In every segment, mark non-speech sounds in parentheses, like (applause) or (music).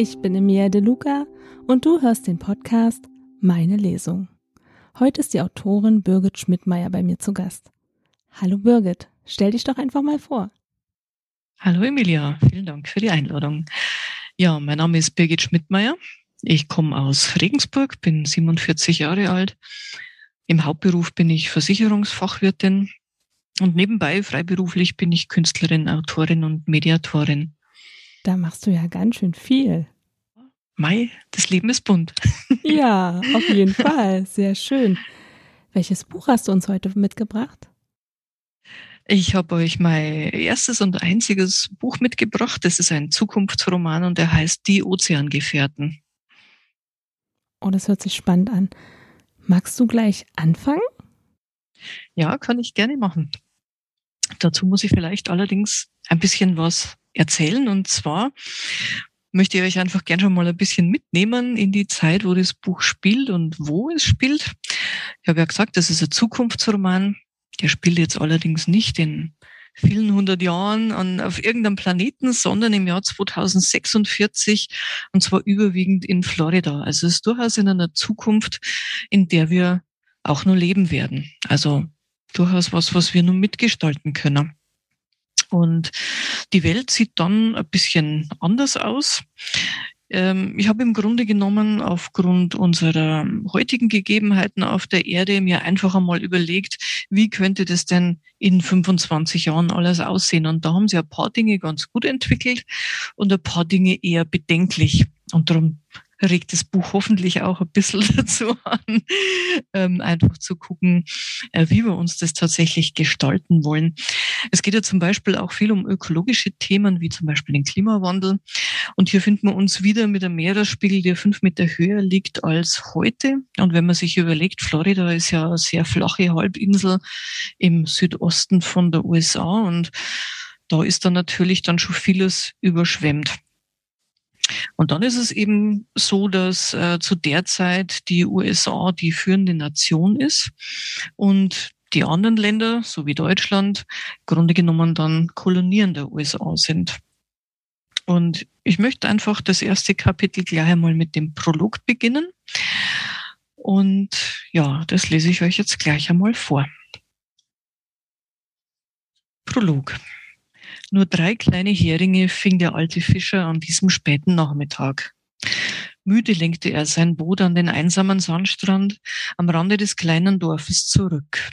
ich bin Emilia De Luca und du hörst den Podcast Meine Lesung. Heute ist die Autorin Birgit Schmidtmeier bei mir zu Gast. Hallo Birgit, stell dich doch einfach mal vor. Hallo Emilia, vielen Dank für die Einladung. Ja, mein Name ist Birgit Schmidtmeier. Ich komme aus Regensburg, bin 47 Jahre alt. Im Hauptberuf bin ich Versicherungsfachwirtin und nebenbei freiberuflich bin ich Künstlerin, Autorin und Mediatorin. Da machst du ja ganz schön viel. Mai, das Leben ist bunt. (laughs) Ja, auf jeden Fall. Sehr schön. Welches Buch hast du uns heute mitgebracht? Ich habe euch mein erstes und einziges Buch mitgebracht. Das ist ein Zukunftsroman und der heißt Die Ozeangefährten. Oh, das hört sich spannend an. Magst du gleich anfangen? Ja, kann ich gerne machen. Dazu muss ich vielleicht allerdings ein bisschen was erzählen. Und zwar möchte ich euch einfach gerne schon mal ein bisschen mitnehmen in die Zeit, wo das Buch spielt und wo es spielt. Ich habe ja gesagt, das ist ein Zukunftsroman. Der spielt jetzt allerdings nicht in vielen hundert Jahren an, auf irgendeinem Planeten, sondern im Jahr 2046 und zwar überwiegend in Florida. Also es ist durchaus in einer Zukunft, in der wir auch nur leben werden. Also durchaus was, was wir nur mitgestalten können. Und die Welt sieht dann ein bisschen anders aus. Ähm, ich habe im Grunde genommen aufgrund unserer heutigen Gegebenheiten auf der Erde mir einfach einmal überlegt, wie könnte das denn in 25 Jahren alles aussehen? Und da haben sie ein paar Dinge ganz gut entwickelt und ein paar Dinge eher bedenklich. Und darum regt das Buch hoffentlich auch ein bisschen (laughs) dazu an, ähm, einfach zu gucken, äh, wie wir uns das tatsächlich gestalten wollen. Es geht ja zum Beispiel auch viel um ökologische Themen, wie zum Beispiel den Klimawandel. Und hier finden wir uns wieder mit einem Meeresspiegel, der fünf Meter höher liegt als heute. Und wenn man sich überlegt, Florida ist ja eine sehr flache Halbinsel im Südosten von der USA und da ist dann natürlich dann schon vieles überschwemmt. Und dann ist es eben so, dass äh, zu der Zeit die USA die führende Nation ist und die anderen Länder, so wie Deutschland, Grunde genommen dann Kolonien der USA sind. Und ich möchte einfach das erste Kapitel gleich einmal mit dem Prolog beginnen. Und ja, das lese ich euch jetzt gleich einmal vor. Prolog. Nur drei kleine Heringe fing der alte Fischer an diesem späten Nachmittag. Müde lenkte er sein Boot an den einsamen Sandstrand am Rande des kleinen Dorfes zurück.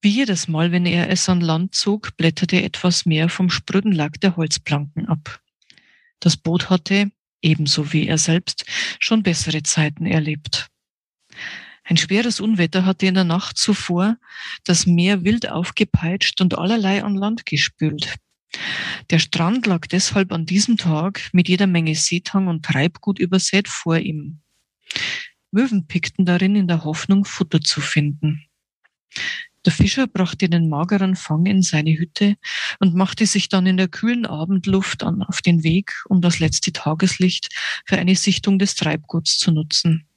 Wie jedes Mal, wenn er es an Land zog, blätterte etwas mehr vom spröden Lack der Holzplanken ab. Das Boot hatte, ebenso wie er selbst, schon bessere Zeiten erlebt. Ein schweres Unwetter hatte in der Nacht zuvor das Meer wild aufgepeitscht und allerlei an Land gespült. Der Strand lag deshalb an diesem Tag mit jeder Menge Seetang und Treibgut übersät vor ihm. Möwen pickten darin in der Hoffnung, Futter zu finden. Der Fischer brachte den mageren Fang in seine Hütte und machte sich dann in der kühlen Abendluft an auf den Weg, um das letzte Tageslicht für eine Sichtung des Treibguts zu nutzen.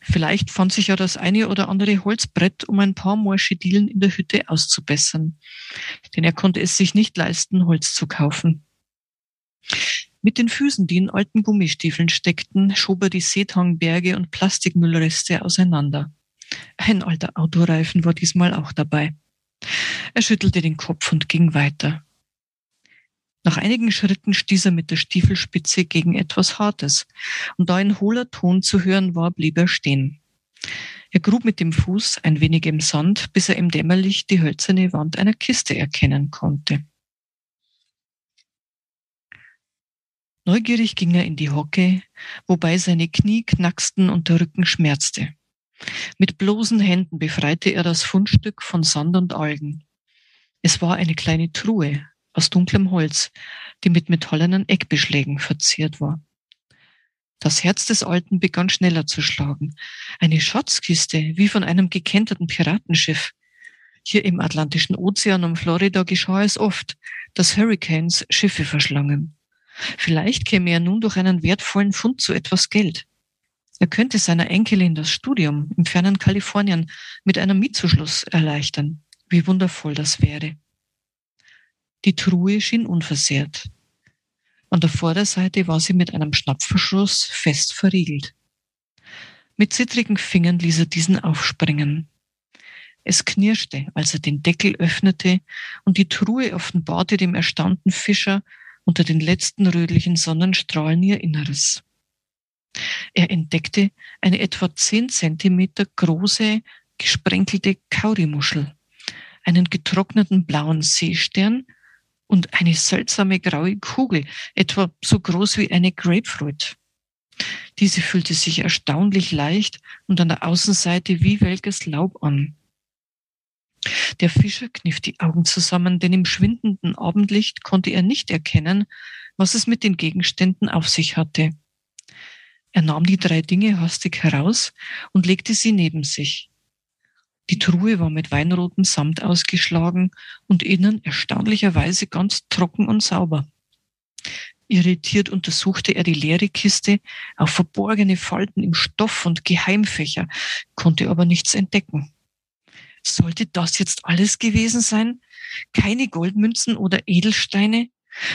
Vielleicht fand sich ja das eine oder andere Holzbrett, um ein paar morsche Dielen in der Hütte auszubessern. Denn er konnte es sich nicht leisten, Holz zu kaufen. Mit den Füßen, die in alten Gummistiefeln steckten, schob er die Seetangberge und Plastikmüllreste auseinander. Ein alter Autoreifen war diesmal auch dabei. Er schüttelte den Kopf und ging weiter. Nach einigen Schritten stieß er mit der Stiefelspitze gegen etwas Hartes, und da ein hohler Ton zu hören war, blieb er stehen. Er grub mit dem Fuß ein wenig im Sand, bis er im Dämmerlicht die hölzerne Wand einer Kiste erkennen konnte. Neugierig ging er in die Hocke, wobei seine Knie knacksten und der Rücken schmerzte. Mit bloßen Händen befreite er das Fundstück von Sand und Algen. Es war eine kleine Truhe, aus dunklem Holz, die mit metallenen Eckbeschlägen verziert war. Das Herz des Alten begann schneller zu schlagen. Eine Schatzkiste, wie von einem gekenterten Piratenschiff. Hier im Atlantischen Ozean um Florida geschah es oft, dass Hurricanes Schiffe verschlangen. Vielleicht käme er nun durch einen wertvollen Fund zu etwas Geld. Er könnte seiner Enkelin das Studium im fernen Kalifornien mit einem Mietzuschluss erleichtern. Wie wundervoll das wäre. Die Truhe schien unversehrt. An der Vorderseite war sie mit einem Schnappverschluss fest verriegelt. Mit zittrigen Fingern ließ er diesen aufspringen. Es knirschte, als er den Deckel öffnete und die Truhe offenbarte dem erstaunten Fischer unter den letzten rötlichen Sonnenstrahlen ihr Inneres. Er entdeckte eine etwa zehn Zentimeter große, gesprenkelte Kaurimuschel, einen getrockneten blauen Seestern und eine seltsame graue Kugel, etwa so groß wie eine Grapefruit. Diese fühlte sich erstaunlich leicht und an der Außenseite wie welkes Laub an. Der Fischer kniff die Augen zusammen, denn im schwindenden Abendlicht konnte er nicht erkennen, was es mit den Gegenständen auf sich hatte. Er nahm die drei Dinge hastig heraus und legte sie neben sich. Die Truhe war mit weinrotem Samt ausgeschlagen und innen erstaunlicherweise ganz trocken und sauber. Irritiert untersuchte er die leere Kiste auf verborgene Falten im Stoff und Geheimfächer, konnte aber nichts entdecken. Sollte das jetzt alles gewesen sein? Keine Goldmünzen oder Edelsteine?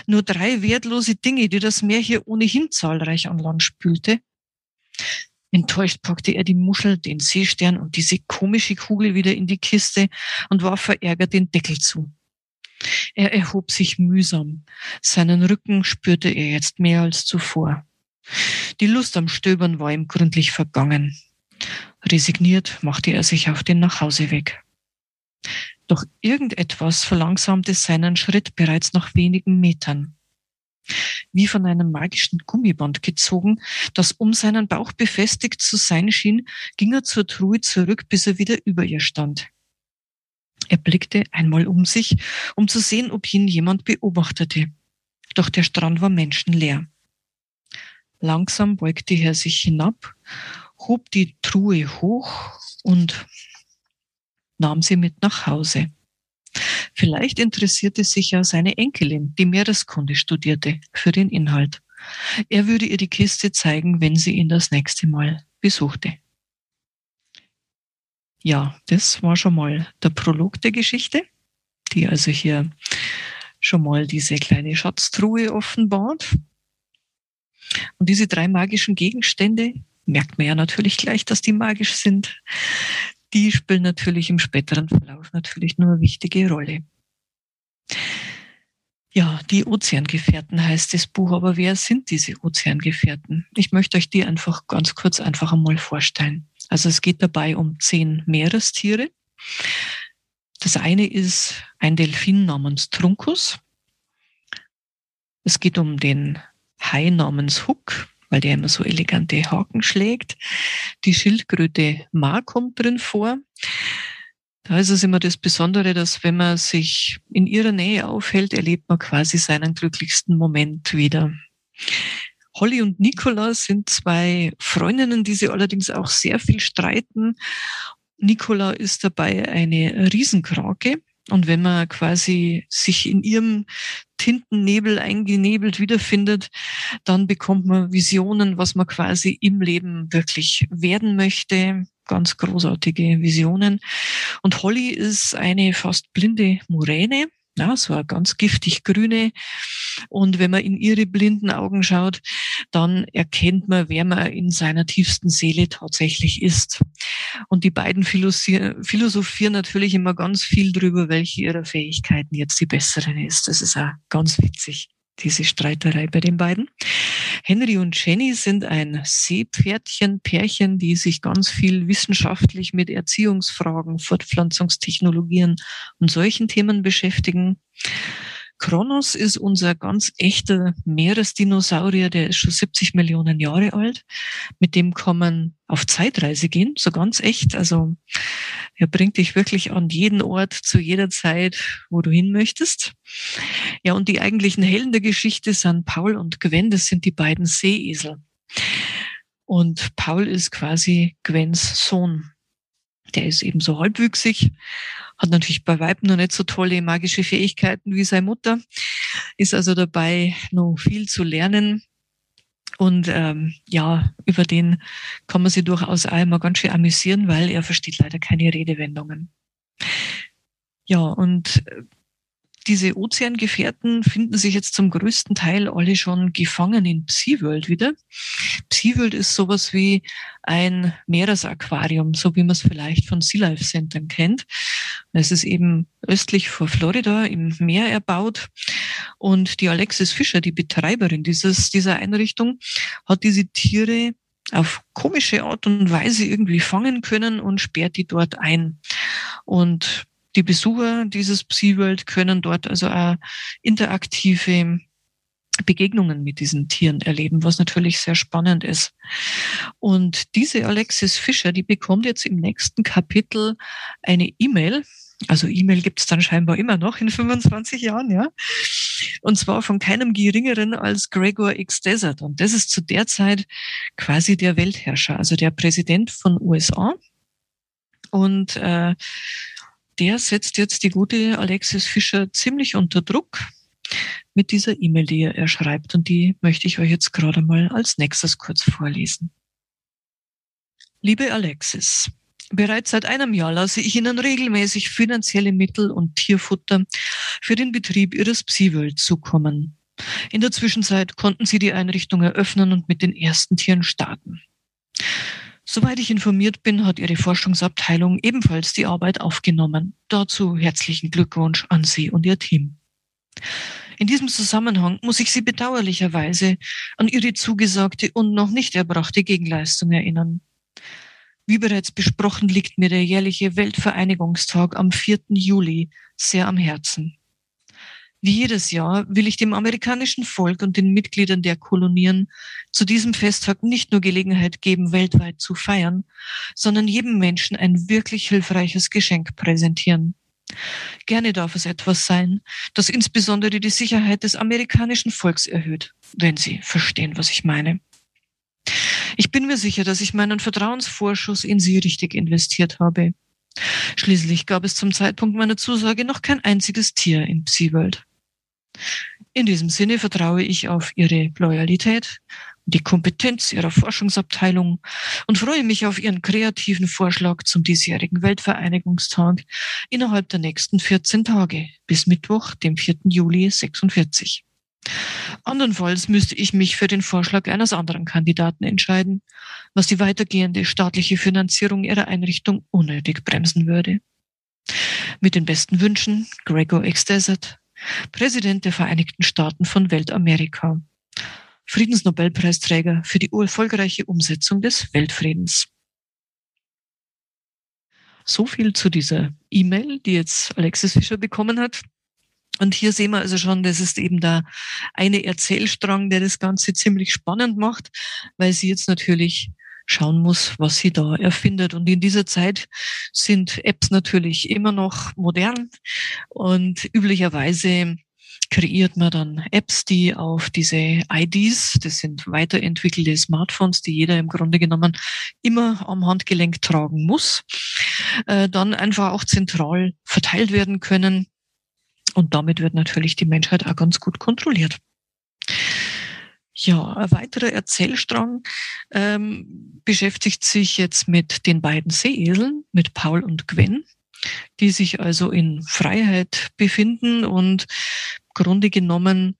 Nur drei wertlose Dinge, die das Meer hier ohnehin zahlreich an Land spülte? Enttäuscht packte er die Muschel, den Seestern und diese komische Kugel wieder in die Kiste und warf verärgert den Deckel zu. Er erhob sich mühsam. Seinen Rücken spürte er jetzt mehr als zuvor. Die Lust am Stöbern war ihm gründlich vergangen. Resigniert machte er sich auf den Nachhauseweg. Doch irgendetwas verlangsamte seinen Schritt bereits nach wenigen Metern. Wie von einem magischen Gummiband gezogen, das um seinen Bauch befestigt zu sein schien, ging er zur Truhe zurück, bis er wieder über ihr stand. Er blickte einmal um sich, um zu sehen, ob ihn jemand beobachtete. Doch der Strand war menschenleer. Langsam beugte er sich hinab, hob die Truhe hoch und nahm sie mit nach Hause. Vielleicht interessierte sich ja seine Enkelin, die Meereskunde studierte, für den Inhalt. Er würde ihr die Kiste zeigen, wenn sie ihn das nächste Mal besuchte. Ja, das war schon mal der Prolog der Geschichte, die also hier schon mal diese kleine Schatztruhe offenbart. Und diese drei magischen Gegenstände, merkt man ja natürlich gleich, dass die magisch sind, die spielen natürlich im späteren Verlauf natürlich nur eine wichtige Rolle. Ja, die Ozeangefährten heißt das Buch, aber wer sind diese Ozeangefährten? Ich möchte euch die einfach ganz kurz einfach einmal vorstellen. Also es geht dabei um zehn Meerestiere. Das eine ist ein Delfin namens Truncus. Es geht um den Hai namens Hook weil der immer so elegante Haken schlägt. Die Schildkröte Ma kommt drin vor. Da ist es immer das Besondere, dass wenn man sich in ihrer Nähe aufhält, erlebt man quasi seinen glücklichsten Moment wieder. Holly und Nicola sind zwei Freundinnen, die sie allerdings auch sehr viel streiten. Nicola ist dabei eine Riesenkrake. Und wenn man quasi sich in ihrem Tintennebel eingenebelt wiederfindet, dann bekommt man Visionen, was man quasi im Leben wirklich werden möchte. Ganz großartige Visionen. Und Holly ist eine fast blinde Muräne ja, so eine ganz giftig grüne. Und wenn man in ihre blinden Augen schaut, dann erkennt man, wer man in seiner tiefsten Seele tatsächlich ist. Und die beiden philosophieren natürlich immer ganz viel drüber, welche ihrer Fähigkeiten jetzt die besseren ist. Das ist auch ganz witzig diese Streiterei bei den beiden. Henry und Jenny sind ein Seepferdchen-Pärchen, die sich ganz viel wissenschaftlich mit Erziehungsfragen, Fortpflanzungstechnologien und solchen Themen beschäftigen. Kronos ist unser ganz echter Meeresdinosaurier, der ist schon 70 Millionen Jahre alt. Mit dem kann man auf Zeitreise gehen, so ganz echt. Also er bringt dich wirklich an jeden Ort zu jeder Zeit, wo du hin möchtest. Ja, und die eigentlichen Helden der Geschichte sind Paul und Gwen, das sind die beiden Seeesel. Und Paul ist quasi Gwens Sohn. Der ist eben so halbwüchsig hat natürlich bei Weib noch nicht so tolle magische Fähigkeiten wie seine Mutter, ist also dabei, noch viel zu lernen. Und ähm, ja, über den kann man sich durchaus immer ganz schön amüsieren, weil er versteht leider keine Redewendungen. Ja, und äh, diese Ozeangefährten finden sich jetzt zum größten Teil alle schon gefangen in Psi-World wieder. Psi-World ist sowas wie ein Meeresaquarium, so wie man es vielleicht von Sea Life Centern kennt. Es ist eben östlich vor Florida im Meer erbaut. Und die Alexis Fischer, die Betreiberin dieses, dieser Einrichtung, hat diese Tiere auf komische Art und Weise irgendwie fangen können und sperrt die dort ein. Und die Besucher dieses Psi-World können dort also auch interaktive Begegnungen mit diesen Tieren erleben, was natürlich sehr spannend ist. Und diese Alexis Fischer, die bekommt jetzt im nächsten Kapitel eine E-Mail. Also E-Mail gibt es dann scheinbar immer noch in 25 Jahren, ja. Und zwar von keinem geringeren als Gregor X. Desert. Und das ist zu der Zeit quasi der Weltherrscher, also der Präsident von USA. Und äh, der setzt jetzt die gute Alexis Fischer ziemlich unter Druck mit dieser E-Mail, die er schreibt. Und die möchte ich euch jetzt gerade mal als nächstes kurz vorlesen. Liebe Alexis, Bereits seit einem Jahr lasse ich Ihnen regelmäßig finanzielle Mittel und Tierfutter für den Betrieb Ihres Psi-World zukommen. In der Zwischenzeit konnten Sie die Einrichtung eröffnen und mit den ersten Tieren starten. Soweit ich informiert bin, hat Ihre Forschungsabteilung ebenfalls die Arbeit aufgenommen. Dazu herzlichen Glückwunsch an Sie und Ihr Team. In diesem Zusammenhang muss ich Sie bedauerlicherweise an Ihre zugesagte und noch nicht erbrachte Gegenleistung erinnern. Wie bereits besprochen, liegt mir der jährliche Weltvereinigungstag am 4. Juli sehr am Herzen. Wie jedes Jahr will ich dem amerikanischen Volk und den Mitgliedern der Kolonien zu diesem Festtag nicht nur Gelegenheit geben, weltweit zu feiern, sondern jedem Menschen ein wirklich hilfreiches Geschenk präsentieren. Gerne darf es etwas sein, das insbesondere die Sicherheit des amerikanischen Volks erhöht, wenn Sie verstehen, was ich meine. Ich bin mir sicher, dass ich meinen Vertrauensvorschuss in Sie richtig investiert habe. Schließlich gab es zum Zeitpunkt meiner Zusage noch kein einziges Tier im Psi-World. In diesem Sinne vertraue ich auf Ihre Loyalität und die Kompetenz Ihrer Forschungsabteilung und freue mich auf Ihren kreativen Vorschlag zum diesjährigen Weltvereinigungstag innerhalb der nächsten 14 Tage bis Mittwoch, dem 4. Juli 46. Andernfalls müsste ich mich für den Vorschlag eines anderen Kandidaten entscheiden, was die weitergehende staatliche Finanzierung ihrer Einrichtung unnötig bremsen würde. Mit den besten Wünschen, Gregor X. Desert, Präsident der Vereinigten Staaten von Weltamerika, Friedensnobelpreisträger für die erfolgreiche Umsetzung des Weltfriedens. So viel zu dieser E-Mail, die jetzt Alexis Fischer bekommen hat. Und hier sehen wir also schon, das ist eben der eine Erzählstrang, der das Ganze ziemlich spannend macht, weil sie jetzt natürlich schauen muss, was sie da erfindet. Und in dieser Zeit sind Apps natürlich immer noch modern und üblicherweise kreiert man dann Apps, die auf diese IDs, das sind weiterentwickelte Smartphones, die jeder im Grunde genommen immer am Handgelenk tragen muss, äh, dann einfach auch zentral verteilt werden können und damit wird natürlich die Menschheit auch ganz gut kontrolliert. Ja, ein weiterer Erzählstrang ähm, beschäftigt sich jetzt mit den beiden Seeeseln, mit Paul und Gwen, die sich also in Freiheit befinden und Grunde genommen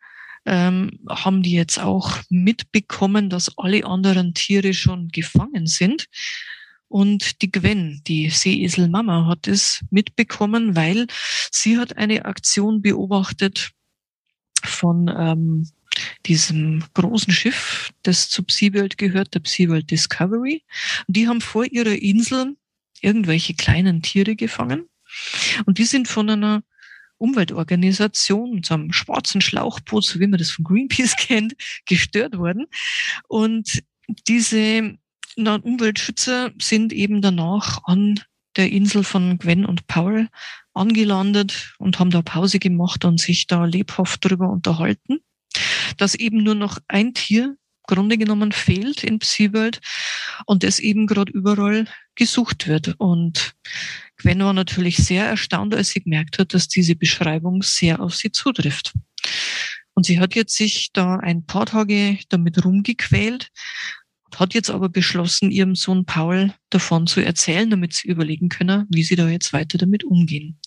ähm, haben die jetzt auch mitbekommen, dass alle anderen Tiere schon gefangen sind. Und die Gwen, die Seeeselmama, hat es mitbekommen, weil sie hat eine Aktion beobachtet von ähm, diesem großen Schiff, das zu Psi-World gehört, der Psi-World Discovery. Und die haben vor ihrer Insel irgendwelche kleinen Tiere gefangen. Und die sind von einer Umweltorganisation, so einem schwarzen Schlauchboot, so wie man das von Greenpeace (laughs) kennt, gestört worden. Und diese Umweltschützer sind eben danach an der Insel von Gwen und Paul angelandet und haben da Pause gemacht und sich da lebhaft drüber unterhalten, dass eben nur noch ein Tier Grunde genommen fehlt in SeaWorld und das eben gerade überall gesucht wird. Und Gwen war natürlich sehr erstaunt, als sie gemerkt hat, dass diese Beschreibung sehr auf sie zutrifft. Und sie hat jetzt sich da ein paar Tage damit rumgequält hat jetzt aber beschlossen, ihrem Sohn Paul davon zu erzählen, damit sie überlegen können, wie sie da jetzt weiter damit umgehen.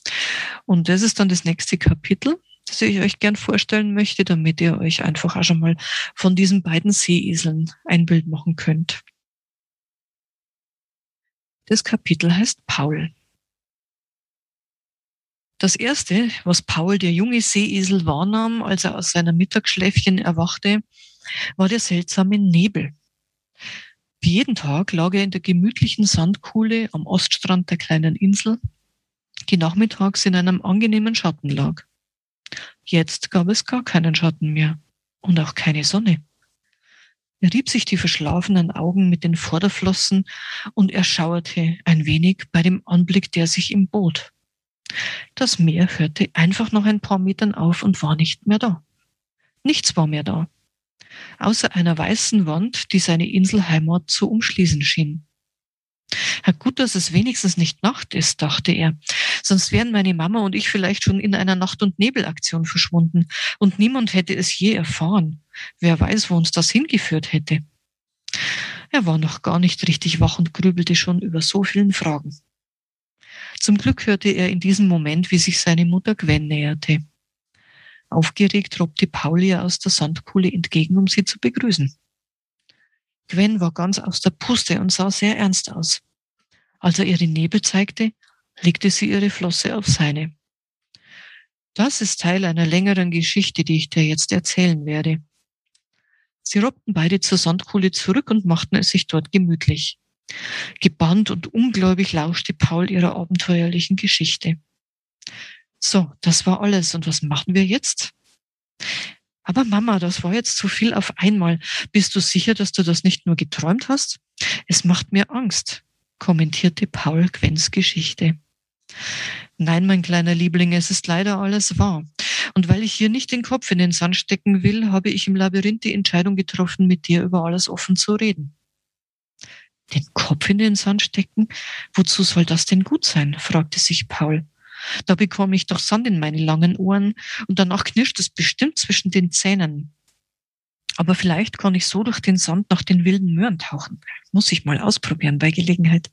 Und das ist dann das nächste Kapitel, das ich euch gern vorstellen möchte, damit ihr euch einfach auch schon mal von diesen beiden Seeeseln ein Bild machen könnt. Das Kapitel heißt Paul. Das erste, was Paul, der junge Seeesel, wahrnahm, als er aus seiner Mittagsschläfchen erwachte, war der seltsame Nebel. Wie jeden Tag lag er in der gemütlichen Sandkuhle am Oststrand der kleinen Insel, die nachmittags in einem angenehmen Schatten lag. Jetzt gab es gar keinen Schatten mehr und auch keine Sonne. Er rieb sich die verschlafenen Augen mit den Vorderflossen und er schauerte ein wenig bei dem Anblick, der sich ihm bot. Das Meer hörte einfach noch ein paar Metern auf und war nicht mehr da. Nichts war mehr da außer einer weißen Wand, die seine Inselheimat zu umschließen schien. Ja, gut, dass es wenigstens nicht Nacht ist, dachte er. Sonst wären meine Mama und ich vielleicht schon in einer Nacht- und Nebelaktion verschwunden und niemand hätte es je erfahren. Wer weiß, wo uns das hingeführt hätte. Er war noch gar nicht richtig wach und grübelte schon über so vielen Fragen. Zum Glück hörte er in diesem Moment, wie sich seine Mutter Gwen näherte. Aufgeregt robte Paul ihr aus der Sandkuhle entgegen, um sie zu begrüßen. Gwen war ganz aus der Puste und sah sehr ernst aus. Als er ihr den Nebel zeigte, legte sie ihre Flosse auf seine. Das ist Teil einer längeren Geschichte, die ich dir jetzt erzählen werde. Sie robbten beide zur Sandkuhle zurück und machten es sich dort gemütlich. Gebannt und ungläubig lauschte Paul ihrer abenteuerlichen Geschichte. So, das war alles. Und was machen wir jetzt? Aber Mama, das war jetzt zu viel auf einmal. Bist du sicher, dass du das nicht nur geträumt hast? Es macht mir Angst, kommentierte Paul Gwens Geschichte. Nein, mein kleiner Liebling, es ist leider alles wahr. Und weil ich hier nicht den Kopf in den Sand stecken will, habe ich im Labyrinth die Entscheidung getroffen, mit dir über alles offen zu reden. Den Kopf in den Sand stecken? Wozu soll das denn gut sein? fragte sich Paul. Da bekomme ich doch Sand in meine langen Ohren und danach knirscht es bestimmt zwischen den Zähnen. Aber vielleicht kann ich so durch den Sand nach den wilden Möhren tauchen. Muss ich mal ausprobieren bei Gelegenheit.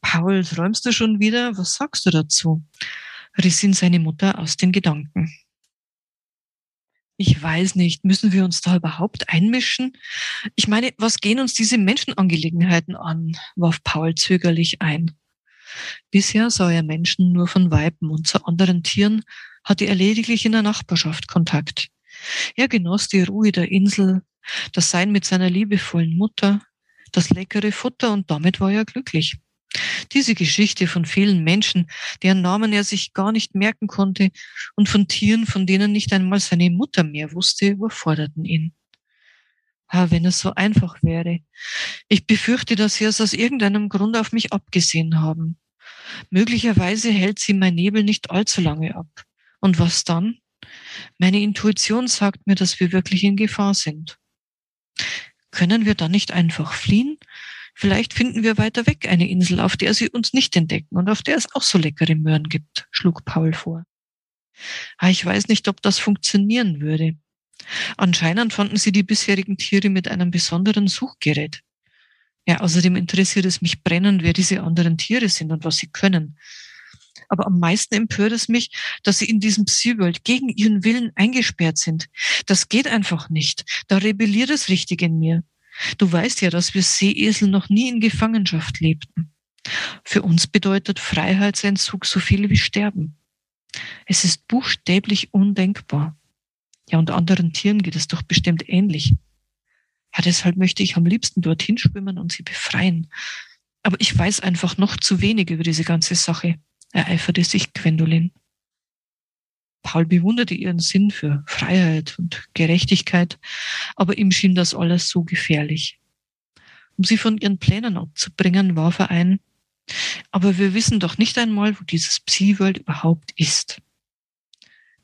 Paul, träumst du schon wieder? Was sagst du dazu? riss ihn seine Mutter aus den Gedanken. Ich weiß nicht, müssen wir uns da überhaupt einmischen? Ich meine, was gehen uns diese Menschenangelegenheiten an? warf Paul zögerlich ein. Bisher sah er Menschen nur von Weiben und zu anderen Tieren hatte er lediglich in der Nachbarschaft Kontakt. Er genoss die Ruhe der Insel, das Sein mit seiner liebevollen Mutter, das leckere Futter und damit war er glücklich. Diese Geschichte von vielen Menschen, deren Namen er sich gar nicht merken konnte, und von Tieren, von denen nicht einmal seine Mutter mehr wusste, überforderten ihn. Ah, wenn es so einfach wäre. Ich befürchte, dass sie es aus irgendeinem Grund auf mich abgesehen haben. Möglicherweise hält sie mein Nebel nicht allzu lange ab. Und was dann? Meine Intuition sagt mir, dass wir wirklich in Gefahr sind. Können wir dann nicht einfach fliehen? Vielleicht finden wir weiter weg eine Insel, auf der sie uns nicht entdecken und auf der es auch so leckere Möhren gibt, schlug Paul vor. Ah, ich weiß nicht, ob das funktionieren würde. Anscheinend fanden sie die bisherigen Tiere mit einem besonderen Suchgerät. Ja, außerdem interessiert es mich brennend, wer diese anderen Tiere sind und was sie können. Aber am meisten empört es mich, dass sie in diesem Psy-World gegen ihren Willen eingesperrt sind. Das geht einfach nicht. Da rebelliert es richtig in mir. Du weißt ja, dass wir Seeesel noch nie in Gefangenschaft lebten. Für uns bedeutet Freiheitsentzug so viel wie Sterben. Es ist buchstäblich undenkbar. Ja, und anderen Tieren geht es doch bestimmt ähnlich. Ja, deshalb möchte ich am liebsten dorthin schwimmen und sie befreien. Aber ich weiß einfach noch zu wenig über diese ganze Sache, ereiferte sich Gwendolyn. Paul bewunderte ihren Sinn für Freiheit und Gerechtigkeit, aber ihm schien das alles so gefährlich. Um sie von ihren Plänen abzubringen, warf er ein, aber wir wissen doch nicht einmal, wo dieses Psi-World überhaupt ist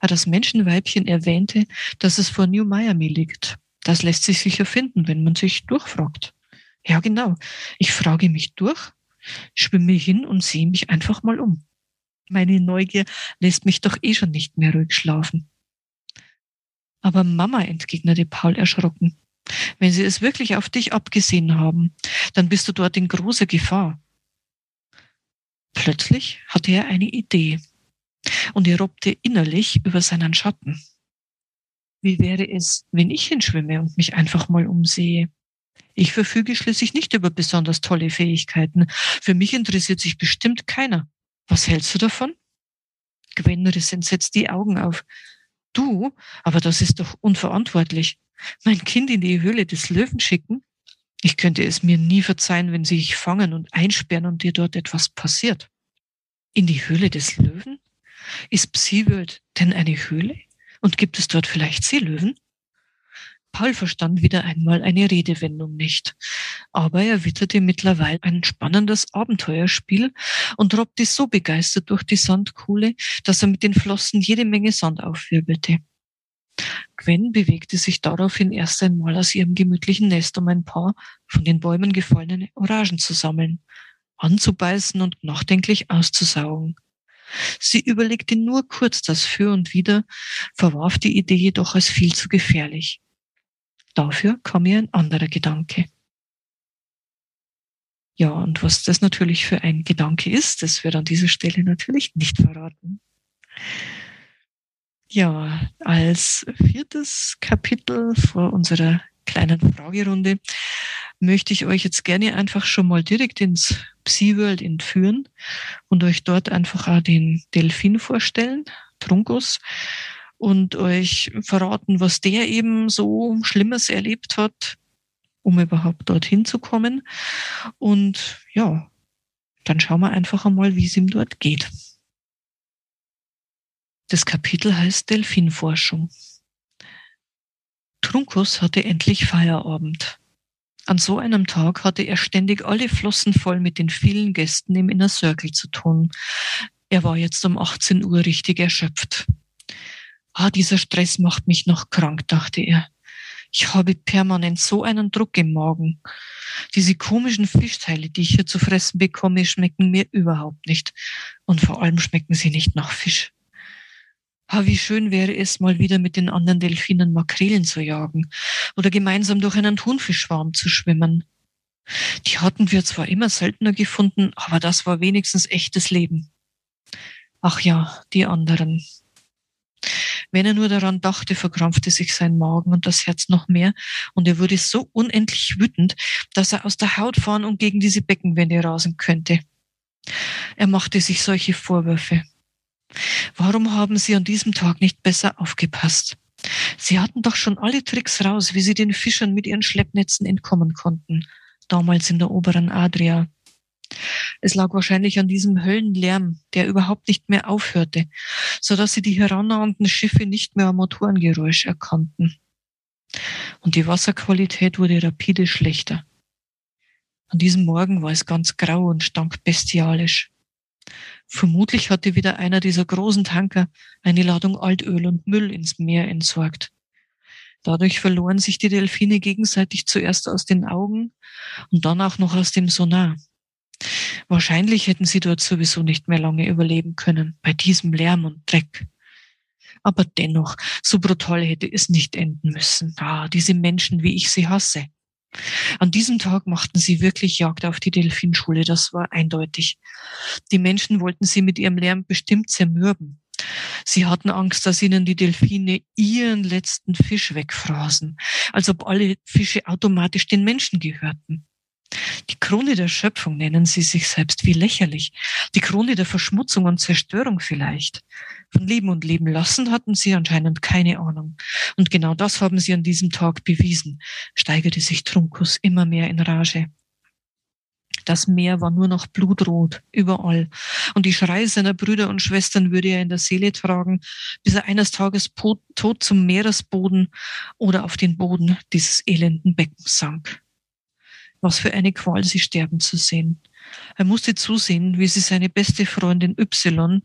das Menschenweibchen erwähnte, dass es vor New Miami liegt. Das lässt sich sicher finden, wenn man sich durchfragt. Ja, genau. Ich frage mich durch, schwimme hin und sehe mich einfach mal um. Meine Neugier lässt mich doch eh schon nicht mehr ruhig schlafen. Aber Mama, entgegnete Paul erschrocken, Wenn sie es wirklich auf dich abgesehen haben, dann bist du dort in großer Gefahr. Plötzlich hatte er eine Idee und er robbte innerlich über seinen Schatten. Wie wäre es, wenn ich hinschwimme und mich einfach mal umsehe? Ich verfüge schließlich nicht über besonders tolle Fähigkeiten. Für mich interessiert sich bestimmt keiner. Was hältst du davon? Gwen riss entsetzt die Augen auf. Du? Aber das ist doch unverantwortlich. Mein Kind in die Höhle des Löwen schicken? Ich könnte es mir nie verzeihen, wenn sie dich fangen und einsperren und dir dort etwas passiert. In die Höhle des Löwen? Ist Pseeworld denn eine Höhle? Und gibt es dort vielleicht Seelöwen? Paul verstand wieder einmal eine Redewendung nicht, aber er witterte mittlerweile ein spannendes Abenteuerspiel und robbte so begeistert durch die Sandkuhle, dass er mit den Flossen jede Menge Sand aufwirbelte. Gwen bewegte sich daraufhin erst einmal aus ihrem gemütlichen Nest, um ein paar von den Bäumen gefallene Orangen zu sammeln, anzubeißen und nachdenklich auszusaugen. Sie überlegte nur kurz das Für und Wider, verwarf die Idee jedoch als viel zu gefährlich. Dafür kam ihr ein anderer Gedanke. Ja, und was das natürlich für ein Gedanke ist, das wird an dieser Stelle natürlich nicht verraten. Ja, als viertes Kapitel vor unserer kleinen Fragerunde möchte ich euch jetzt gerne einfach schon mal direkt ins Psi-World entführen und euch dort einfach auch den Delfin vorstellen, Truncus, und euch verraten, was der eben so Schlimmes erlebt hat, um überhaupt dorthin zu kommen. Und ja, dann schauen wir einfach einmal, wie es ihm dort geht. Das Kapitel heißt Delfinforschung. Trunkus hatte endlich Feierabend. An so einem Tag hatte er ständig alle Flossen voll mit den vielen Gästen im Inner Circle zu tun. Er war jetzt um 18 Uhr richtig erschöpft. Ah, dieser Stress macht mich noch krank, dachte er. Ich habe permanent so einen Druck im Magen. Diese komischen Fischteile, die ich hier zu fressen bekomme, schmecken mir überhaupt nicht. Und vor allem schmecken sie nicht nach Fisch. Ah, wie schön wäre es, mal wieder mit den anderen Delfinen Makrelen zu jagen oder gemeinsam durch einen Thunfischschwarm zu schwimmen. Die hatten wir zwar immer seltener gefunden, aber das war wenigstens echtes Leben. Ach ja, die anderen. Wenn er nur daran dachte, verkrampfte sich sein Magen und das Herz noch mehr, und er wurde so unendlich wütend, dass er aus der Haut fahren und gegen diese Beckenwände rasen könnte. Er machte sich solche Vorwürfe. Warum haben Sie an diesem Tag nicht besser aufgepasst? Sie hatten doch schon alle Tricks raus, wie Sie den Fischern mit ihren Schleppnetzen entkommen konnten, damals in der oberen Adria. Es lag wahrscheinlich an diesem Höllenlärm, der überhaupt nicht mehr aufhörte, so dass sie die herannahenden Schiffe nicht mehr am Motorengeräusch erkannten. Und die Wasserqualität wurde rapide schlechter. An diesem Morgen war es ganz grau und stank bestialisch. Vermutlich hatte wieder einer dieser großen Tanker eine Ladung Altöl und Müll ins Meer entsorgt. Dadurch verloren sich die Delfine gegenseitig zuerst aus den Augen und dann auch noch aus dem Sonar. Wahrscheinlich hätten sie dort sowieso nicht mehr lange überleben können, bei diesem Lärm und Dreck. Aber dennoch, so brutal hätte es nicht enden müssen. Ah, diese Menschen, wie ich sie hasse. An diesem Tag machten sie wirklich Jagd auf die Delfinschule, das war eindeutig. Die Menschen wollten sie mit ihrem Lärm bestimmt zermürben. Sie hatten Angst, dass ihnen die Delfine ihren letzten Fisch wegfraßen, als ob alle Fische automatisch den Menschen gehörten. Die Krone der Schöpfung nennen sie sich selbst wie lächerlich. Die Krone der Verschmutzung und Zerstörung vielleicht. Von Leben und Leben lassen hatten sie anscheinend keine Ahnung. Und genau das haben sie an diesem Tag bewiesen, steigerte sich Trunkus immer mehr in Rage. Das Meer war nur noch blutrot, überall. Und die Schreie seiner Brüder und Schwestern würde er in der Seele tragen, bis er eines Tages tot zum Meeresboden oder auf den Boden dieses elenden Beckens sank. Was für eine Qual, sie sterben zu sehen. Er musste zusehen, wie sie seine beste Freundin Y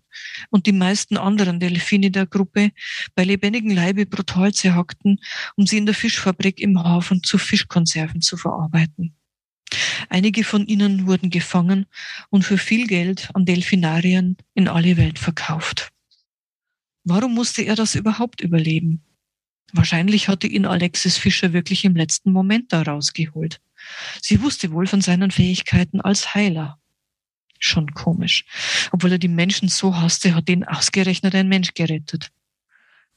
und die meisten anderen Delfine der Gruppe bei lebendigem Leibe brutal zerhackten, um sie in der Fischfabrik im Hafen zu Fischkonserven zu verarbeiten. Einige von ihnen wurden gefangen und für viel Geld an Delfinariern in alle Welt verkauft. Warum musste er das überhaupt überleben? Wahrscheinlich hatte ihn Alexis Fischer wirklich im letzten Moment da rausgeholt. Sie wusste wohl von seinen Fähigkeiten als Heiler. Schon komisch. Obwohl er die Menschen so hasste, hat ihn ausgerechnet ein Mensch gerettet.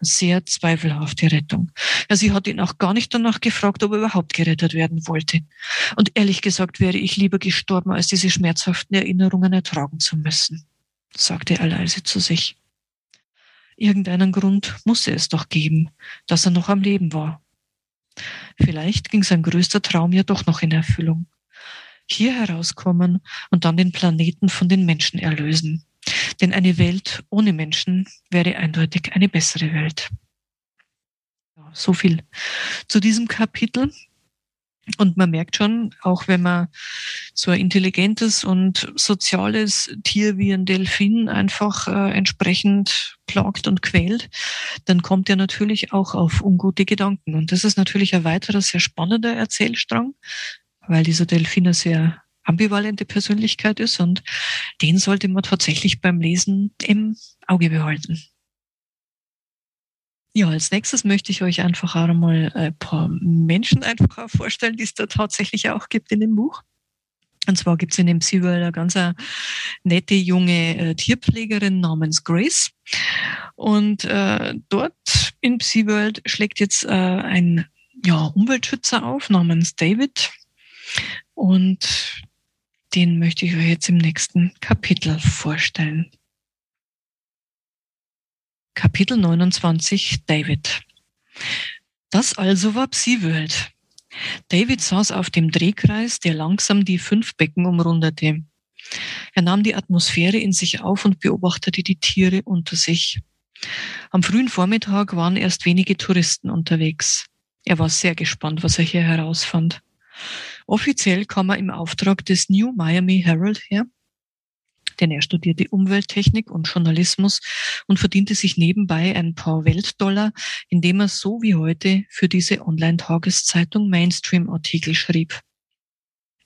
Sehr zweifelhafte Rettung. Ja, sie hat ihn auch gar nicht danach gefragt, ob er überhaupt gerettet werden wollte. Und ehrlich gesagt wäre ich lieber gestorben, als diese schmerzhaften Erinnerungen ertragen zu müssen, sagte er leise zu sich. Irgendeinen Grund musste es doch geben, dass er noch am Leben war. Vielleicht ging sein größter Traum ja doch noch in Erfüllung. Hier herauskommen und dann den Planeten von den Menschen erlösen. Denn eine Welt ohne Menschen wäre eindeutig eine bessere Welt. So viel zu diesem Kapitel. Und man merkt schon, auch wenn man so ein intelligentes und soziales Tier wie ein Delfin einfach äh, entsprechend plagt und quält, dann kommt er natürlich auch auf ungute Gedanken. Und das ist natürlich ein weiterer sehr spannender Erzählstrang, weil dieser Delfin eine sehr ambivalente Persönlichkeit ist und den sollte man tatsächlich beim Lesen im Auge behalten. Ja, als nächstes möchte ich euch einfach auch mal ein paar Menschen einfach auch vorstellen, die es da tatsächlich auch gibt in dem Buch. Und zwar gibt es in dem Seawell eine ganz eine nette junge äh, Tierpflegerin namens Grace. Und äh, dort in SeaWorld schlägt jetzt äh, ein ja, Umweltschützer auf namens David. Und den möchte ich euch jetzt im nächsten Kapitel vorstellen. Kapitel 29 David. Das also war Psi-World. David saß auf dem Drehkreis, der langsam die fünf Becken umrundete. Er nahm die Atmosphäre in sich auf und beobachtete die Tiere unter sich. Am frühen Vormittag waren erst wenige Touristen unterwegs. Er war sehr gespannt, was er hier herausfand. Offiziell kam er im Auftrag des New Miami Herald her, denn er studierte Umwelttechnik und Journalismus und verdiente sich nebenbei ein paar Weltdollar, indem er so wie heute für diese Online-Tageszeitung Mainstream-Artikel schrieb.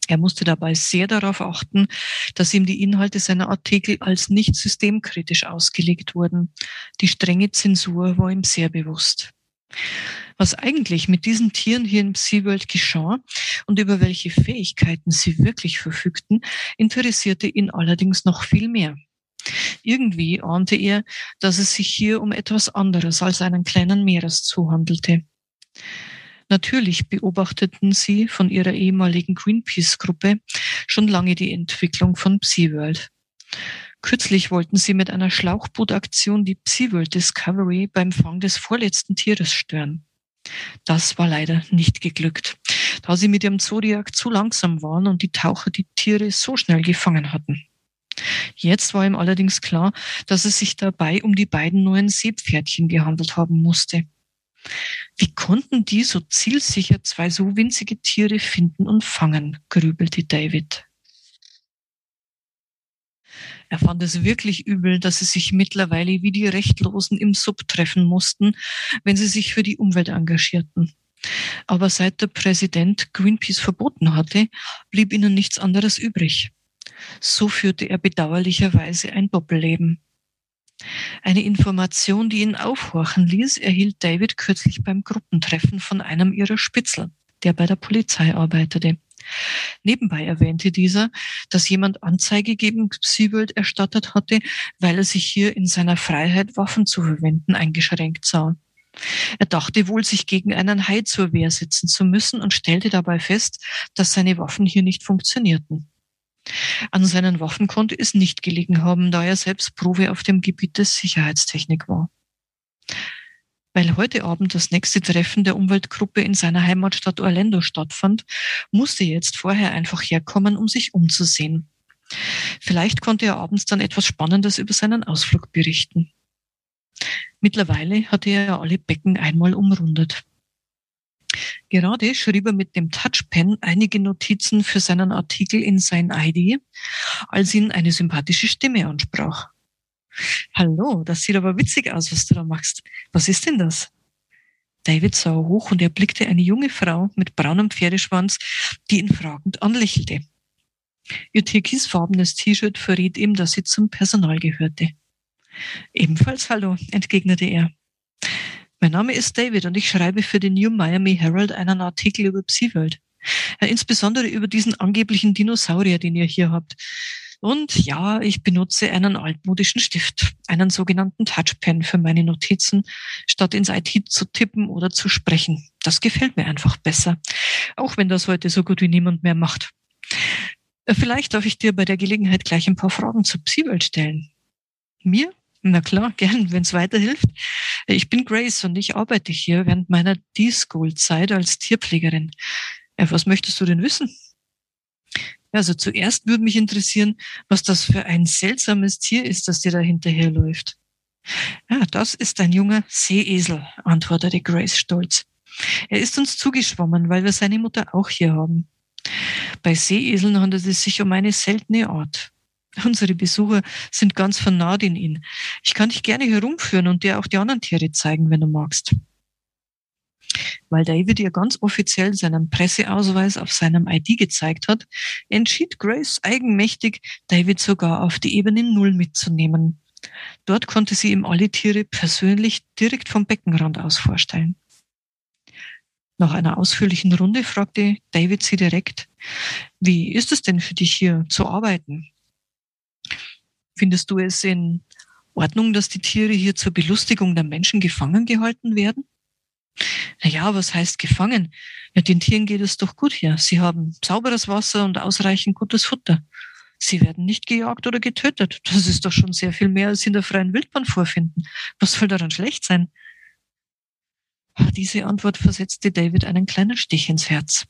Er musste dabei sehr darauf achten, dass ihm die Inhalte seiner Artikel als nicht systemkritisch ausgelegt wurden. Die strenge Zensur war ihm sehr bewusst was eigentlich mit diesen Tieren hier im SeaWorld geschah und über welche Fähigkeiten sie wirklich verfügten, interessierte ihn allerdings noch viel mehr. Irgendwie ahnte er, dass es sich hier um etwas anderes als einen kleinen Meereszoo handelte. Natürlich beobachteten sie von ihrer ehemaligen Greenpeace-Gruppe schon lange die Entwicklung von SeaWorld. Kürzlich wollten sie mit einer Schlauchbootaktion die SeaWorld Discovery beim Fang des vorletzten Tieres stören. Das war leider nicht geglückt, da sie mit ihrem Zodiac zu langsam waren und die Taucher die Tiere so schnell gefangen hatten. Jetzt war ihm allerdings klar, dass es sich dabei um die beiden neuen Seepferdchen gehandelt haben musste. Wie konnten die so zielsicher zwei so winzige Tiere finden und fangen, grübelte David. Er fand es wirklich übel, dass sie sich mittlerweile wie die Rechtlosen im Sub treffen mussten, wenn sie sich für die Umwelt engagierten. Aber seit der Präsident Greenpeace verboten hatte, blieb ihnen nichts anderes übrig. So führte er bedauerlicherweise ein Doppelleben. Eine Information, die ihn aufhorchen ließ, erhielt David kürzlich beim Gruppentreffen von einem ihrer Spitzel, der bei der Polizei arbeitete. Nebenbei erwähnte dieser, dass jemand Anzeige gegen Siebold erstattet hatte, weil er sich hier in seiner Freiheit, Waffen zu verwenden, eingeschränkt sah. Er dachte wohl, sich gegen einen Hai zur Wehr setzen zu müssen und stellte dabei fest, dass seine Waffen hier nicht funktionierten. An seinen Waffen konnte es nicht gelegen haben, da er selbst Profi auf dem Gebiet des Sicherheitstechnik war. Weil heute Abend das nächste Treffen der Umweltgruppe in seiner Heimatstadt Orlando stattfand, musste er jetzt vorher einfach herkommen, um sich umzusehen. Vielleicht konnte er abends dann etwas Spannendes über seinen Ausflug berichten. Mittlerweile hatte er ja alle Becken einmal umrundet. Gerade schrieb er mit dem Touchpen einige Notizen für seinen Artikel in sein ID, als ihn eine sympathische Stimme ansprach. Hallo, das sieht aber witzig aus, was du da machst. Was ist denn das? David sah hoch und erblickte eine junge Frau mit braunem Pferdeschwanz, die ihn fragend anlächelte. Ihr türkisfarbenes T-Shirt verriet ihm, dass sie zum Personal gehörte. Ebenfalls Hallo, entgegnete er. Mein Name ist David und ich schreibe für den New Miami Herald einen Artikel über Psywelt. Ja, insbesondere über diesen angeblichen Dinosaurier, den ihr hier habt. Und ja, ich benutze einen altmodischen Stift, einen sogenannten Touchpen für meine Notizen, statt ins IT zu tippen oder zu sprechen. Das gefällt mir einfach besser, auch wenn das heute so gut wie niemand mehr macht. Äh, vielleicht darf ich dir bei der Gelegenheit gleich ein paar Fragen zur Psywelt stellen. Mir? Na klar, gern, wenn es weiterhilft. Ich bin Grace und ich arbeite hier während meiner D-School-Zeit als Tierpflegerin. Ja, was möchtest du denn wissen? Also zuerst würde mich interessieren, was das für ein seltsames Tier ist, das dir da hinterherläuft. Ja, das ist ein junger Seeesel, antwortete Grace stolz. Er ist uns zugeschwommen, weil wir seine Mutter auch hier haben. Bei Seeeseln handelt es sich um eine seltene Art. Unsere Besucher sind ganz vernarrt in ihn. Ich kann dich gerne herumführen und dir auch die anderen Tiere zeigen, wenn du magst weil David ihr ganz offiziell seinen Presseausweis auf seinem ID gezeigt hat, entschied Grace eigenmächtig, David sogar auf die Ebene Null mitzunehmen. Dort konnte sie ihm alle Tiere persönlich direkt vom Beckenrand aus vorstellen. Nach einer ausführlichen Runde fragte David sie direkt, wie ist es denn für dich hier zu arbeiten? Findest du es in Ordnung, dass die Tiere hier zur Belustigung der Menschen gefangen gehalten werden? Naja, was heißt gefangen? Ja, den Tieren geht es doch gut hier. Sie haben sauberes Wasser und ausreichend gutes Futter. Sie werden nicht gejagt oder getötet. Das ist doch schon sehr viel mehr, als sie in der freien Wildbahn vorfinden. Was soll daran schlecht sein? Diese Antwort versetzte David einen kleinen Stich ins Herz.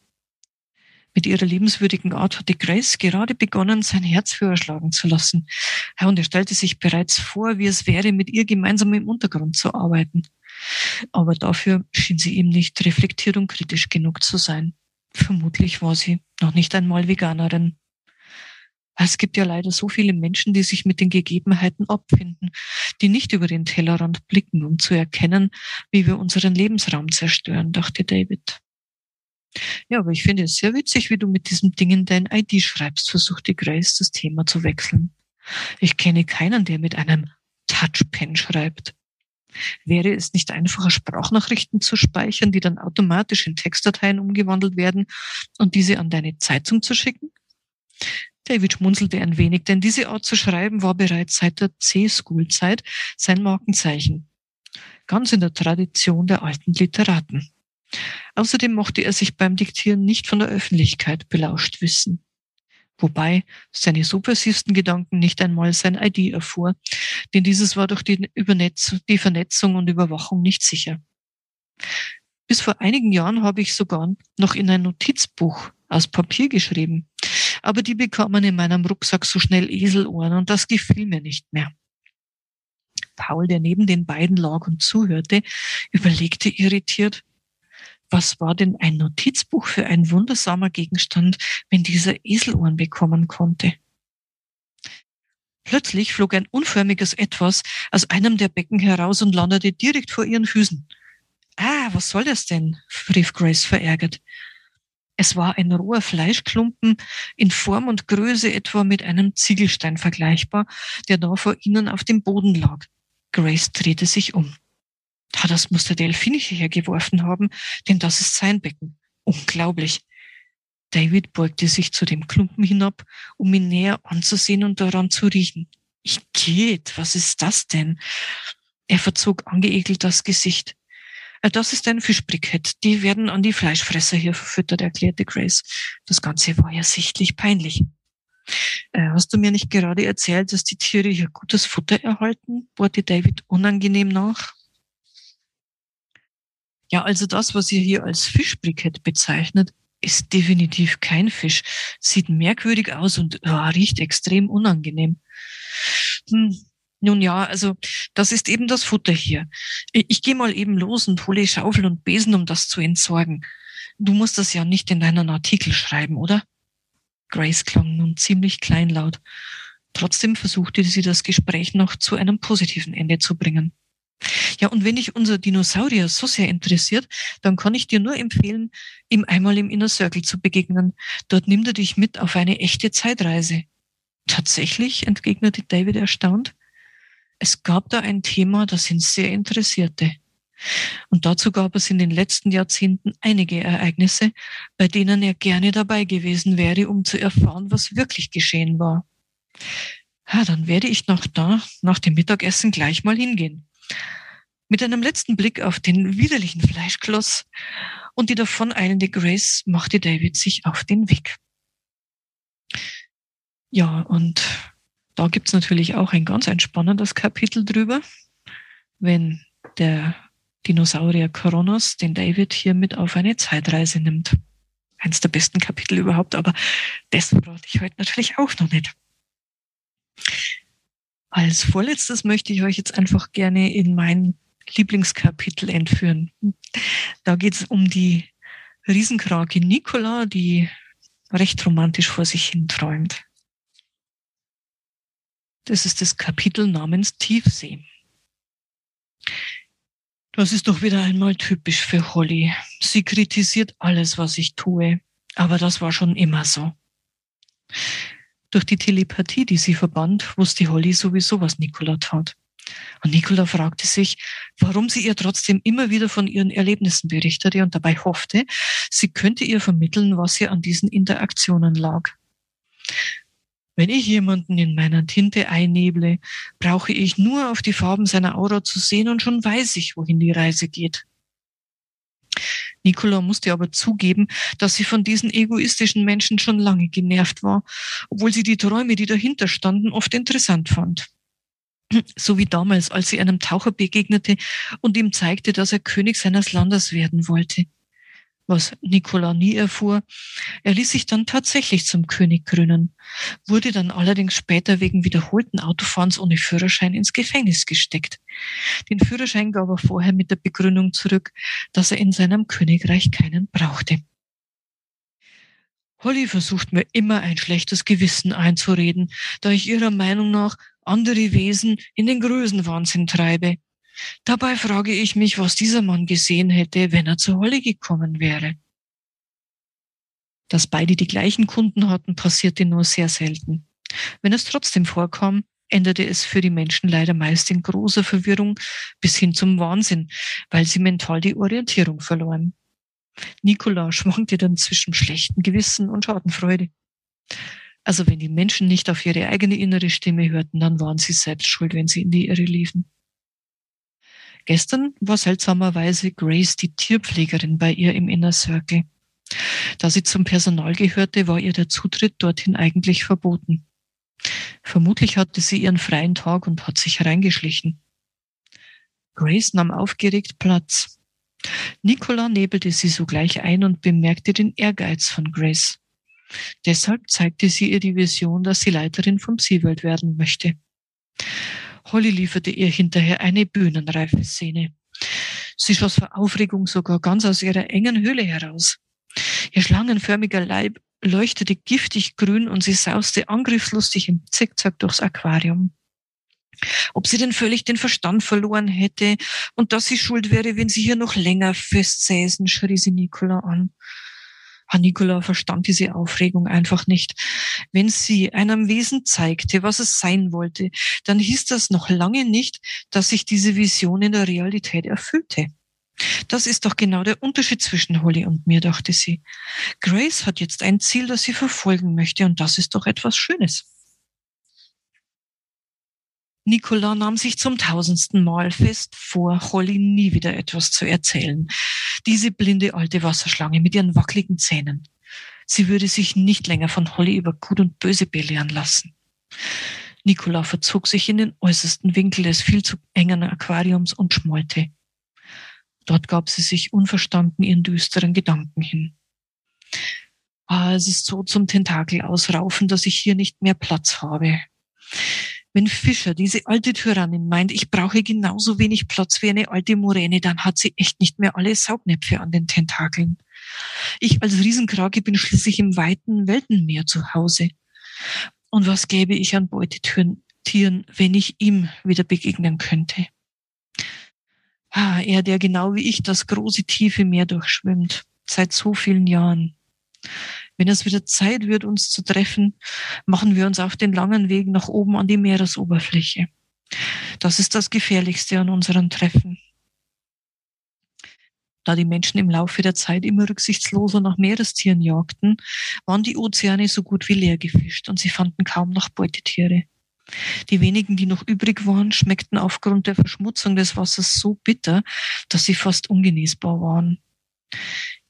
Mit ihrer liebenswürdigen Art hatte Grace gerade begonnen, sein Herz für erschlagen zu lassen. Und er stellte sich bereits vor, wie es wäre, mit ihr gemeinsam im Untergrund zu arbeiten. Aber dafür schien sie ihm nicht reflektiert und kritisch genug zu sein. Vermutlich war sie noch nicht einmal Veganerin. Es gibt ja leider so viele Menschen, die sich mit den Gegebenheiten abfinden, die nicht über den Tellerrand blicken, um zu erkennen, wie wir unseren Lebensraum zerstören, dachte David. Ja, aber ich finde es sehr witzig, wie du mit diesem Ding in dein ID schreibst, versuchte Grace das Thema zu wechseln. Ich kenne keinen, der mit einem Touchpen schreibt. Wäre es nicht einfacher, Sprachnachrichten zu speichern, die dann automatisch in Textdateien umgewandelt werden und diese an deine Zeitung zu schicken? David schmunzelte ein wenig, denn diese Art zu schreiben war bereits seit der C-School-Zeit sein Markenzeichen. Ganz in der Tradition der alten Literaten. Außerdem mochte er sich beim Diktieren nicht von der Öffentlichkeit belauscht wissen wobei seine subversivsten Gedanken nicht einmal sein ID erfuhr, denn dieses war durch die, Vernetzung und Überwachung nicht sicher. Bis vor einigen Jahren habe ich sogar noch in ein Notizbuch aus Papier geschrieben, aber die bekam man in meinem Rucksack so schnell Eselohren und das gefiel mir nicht mehr. Paul, der neben den beiden lag und zuhörte, überlegte irritiert, was war denn ein Notizbuch für ein wundersamer Gegenstand, wenn dieser Eselohren bekommen konnte? Plötzlich flog ein unförmiges Etwas aus einem der Becken heraus und landete direkt vor ihren Füßen. Ah, was soll das denn? rief Grace verärgert. Es war ein roher Fleischklumpen in Form und Größe etwa mit einem Ziegelstein vergleichbar, der da vor ihnen auf dem Boden lag. Grace drehte sich um. Ah, das muss der Delfin hierher geworfen haben, denn das ist sein Becken. Unglaublich. David beugte sich zu dem Klumpen hinab, um ihn näher anzusehen und daran zu riechen. Ich geht, was ist das denn? Er verzog angeekelt das Gesicht. Äh, das ist ein Fischbrikett. Die werden an die Fleischfresser hier verfüttert, erklärte Grace. Das Ganze war ja sichtlich peinlich. Äh, hast du mir nicht gerade erzählt, dass die Tiere hier gutes Futter erhalten? bohrte David unangenehm nach. Ja, also das, was ihr hier als Fischbrikett bezeichnet, ist definitiv kein Fisch. Sieht merkwürdig aus und oh, riecht extrem unangenehm. Hm. Nun ja, also das ist eben das Futter hier. Ich, ich gehe mal eben los und hole Schaufel und Besen, um das zu entsorgen. Du musst das ja nicht in deinen Artikel schreiben, oder? Grace klang nun ziemlich kleinlaut. Trotzdem versuchte sie das Gespräch noch zu einem positiven Ende zu bringen. Ja, und wenn dich unser Dinosaurier so sehr interessiert, dann kann ich dir nur empfehlen, ihm einmal im Inner Circle zu begegnen. Dort nimmt er dich mit auf eine echte Zeitreise. Tatsächlich, entgegnete David erstaunt. Es gab da ein Thema, das ihn sehr interessierte. Und dazu gab es in den letzten Jahrzehnten einige Ereignisse, bei denen er gerne dabei gewesen wäre, um zu erfahren, was wirklich geschehen war. Ja, dann werde ich noch da, nach dem Mittagessen gleich mal hingehen. Mit einem letzten Blick auf den widerlichen Fleischkloss und die davon eilende Grace machte David sich auf den Weg. Ja, und da gibt's natürlich auch ein ganz entspannendes Kapitel drüber, wenn der Dinosaurier Kronos den David hier mit auf eine Zeitreise nimmt. Eins der besten Kapitel überhaupt, aber das verrate ich heute natürlich auch noch nicht. Als vorletztes möchte ich euch jetzt einfach gerne in mein Lieblingskapitel entführen. Da geht es um die Riesenkrake Nicola, die recht romantisch vor sich hin träumt. Das ist das Kapitel namens Tiefsee. Das ist doch wieder einmal typisch für Holly. Sie kritisiert alles, was ich tue. Aber das war schon immer so. Durch die Telepathie, die sie verband, wusste Holly sowieso, was Nicola tat. Und Nicola fragte sich, warum sie ihr trotzdem immer wieder von ihren Erlebnissen berichtete und dabei hoffte, sie könnte ihr vermitteln, was ihr an diesen Interaktionen lag. Wenn ich jemanden in meiner Tinte einneble, brauche ich nur auf die Farben seiner Aura zu sehen und schon weiß ich, wohin die Reise geht. Nicola musste aber zugeben, dass sie von diesen egoistischen Menschen schon lange genervt war, obwohl sie die Träume, die dahinter standen, oft interessant fand. So wie damals, als sie einem Taucher begegnete und ihm zeigte, dass er König seines Landes werden wollte was Nikola nie erfuhr. Er ließ sich dann tatsächlich zum König krönen, wurde dann allerdings später wegen wiederholten Autofahrens ohne Führerschein ins Gefängnis gesteckt. Den Führerschein gab er vorher mit der Begründung zurück, dass er in seinem Königreich keinen brauchte. Holly versucht mir immer ein schlechtes Gewissen einzureden, da ich ihrer Meinung nach andere Wesen in den Größenwahnsinn treibe. Dabei frage ich mich, was dieser Mann gesehen hätte, wenn er zur Holle gekommen wäre. Dass beide die gleichen Kunden hatten, passierte nur sehr selten. Wenn es trotzdem vorkam, endete es für die Menschen leider meist in großer Verwirrung bis hin zum Wahnsinn, weil sie mental die Orientierung verloren. Nikola schwankte dann zwischen schlechtem Gewissen und Schadenfreude. Also wenn die Menschen nicht auf ihre eigene innere Stimme hörten, dann waren sie selbst schuld, wenn sie in die Irre liefen. Gestern war seltsamerweise Grace die Tierpflegerin bei ihr im Inner Circle. Da sie zum Personal gehörte, war ihr der Zutritt dorthin eigentlich verboten. Vermutlich hatte sie ihren freien Tag und hat sich hereingeschlichen. Grace nahm aufgeregt Platz. Nicola nebelte sie sogleich ein und bemerkte den Ehrgeiz von Grace. Deshalb zeigte sie ihr die Vision, dass sie Leiterin vom SeaWorld werden möchte. Holly lieferte ihr hinterher eine bühnenreife Szene. Sie schoss vor Aufregung sogar ganz aus ihrer engen Höhle heraus. Ihr schlangenförmiger Leib leuchtete giftig grün und sie sauste angriffslustig im Zickzack durchs Aquarium. Ob sie denn völlig den Verstand verloren hätte und dass sie schuld wäre, wenn sie hier noch länger festsäßen, schrie sie Nicola an. Herr Nicola verstand diese Aufregung einfach nicht. Wenn sie einem Wesen zeigte, was es sein wollte, dann hieß das noch lange nicht, dass sich diese Vision in der Realität erfüllte. Das ist doch genau der Unterschied zwischen Holly und mir, dachte sie. Grace hat jetzt ein Ziel, das sie verfolgen möchte, und das ist doch etwas Schönes. Nicola nahm sich zum tausendsten Mal fest vor, Holly nie wieder etwas zu erzählen. Diese blinde alte Wasserschlange mit ihren wackeligen Zähnen. Sie würde sich nicht länger von Holly über Gut und Böse belehren lassen. Nicola verzog sich in den äußersten Winkel des viel zu engen Aquariums und schmollte. Dort gab sie sich unverstanden ihren düsteren Gedanken hin. Ah, es ist so zum Tentakel ausraufen, dass ich hier nicht mehr Platz habe. Wenn Fischer, diese alte Tyrannin, meint, ich brauche genauso wenig Platz wie eine alte Moräne, dann hat sie echt nicht mehr alle Saugnäpfe an den Tentakeln. Ich als Riesenkrake bin schließlich im weiten Weltenmeer zu Hause. Und was gäbe ich an Beutetieren, wenn ich ihm wieder begegnen könnte? Ah, er, der genau wie ich das große tiefe Meer durchschwimmt, seit so vielen Jahren. Wenn es wieder Zeit wird, uns zu treffen, machen wir uns auf den langen Weg nach oben an die Meeresoberfläche. Das ist das Gefährlichste an unseren Treffen. Da die Menschen im Laufe der Zeit immer rücksichtsloser nach Meerestieren jagten, waren die Ozeane so gut wie leer gefischt und sie fanden kaum noch Beutetiere. Die wenigen, die noch übrig waren, schmeckten aufgrund der Verschmutzung des Wassers so bitter, dass sie fast ungenießbar waren.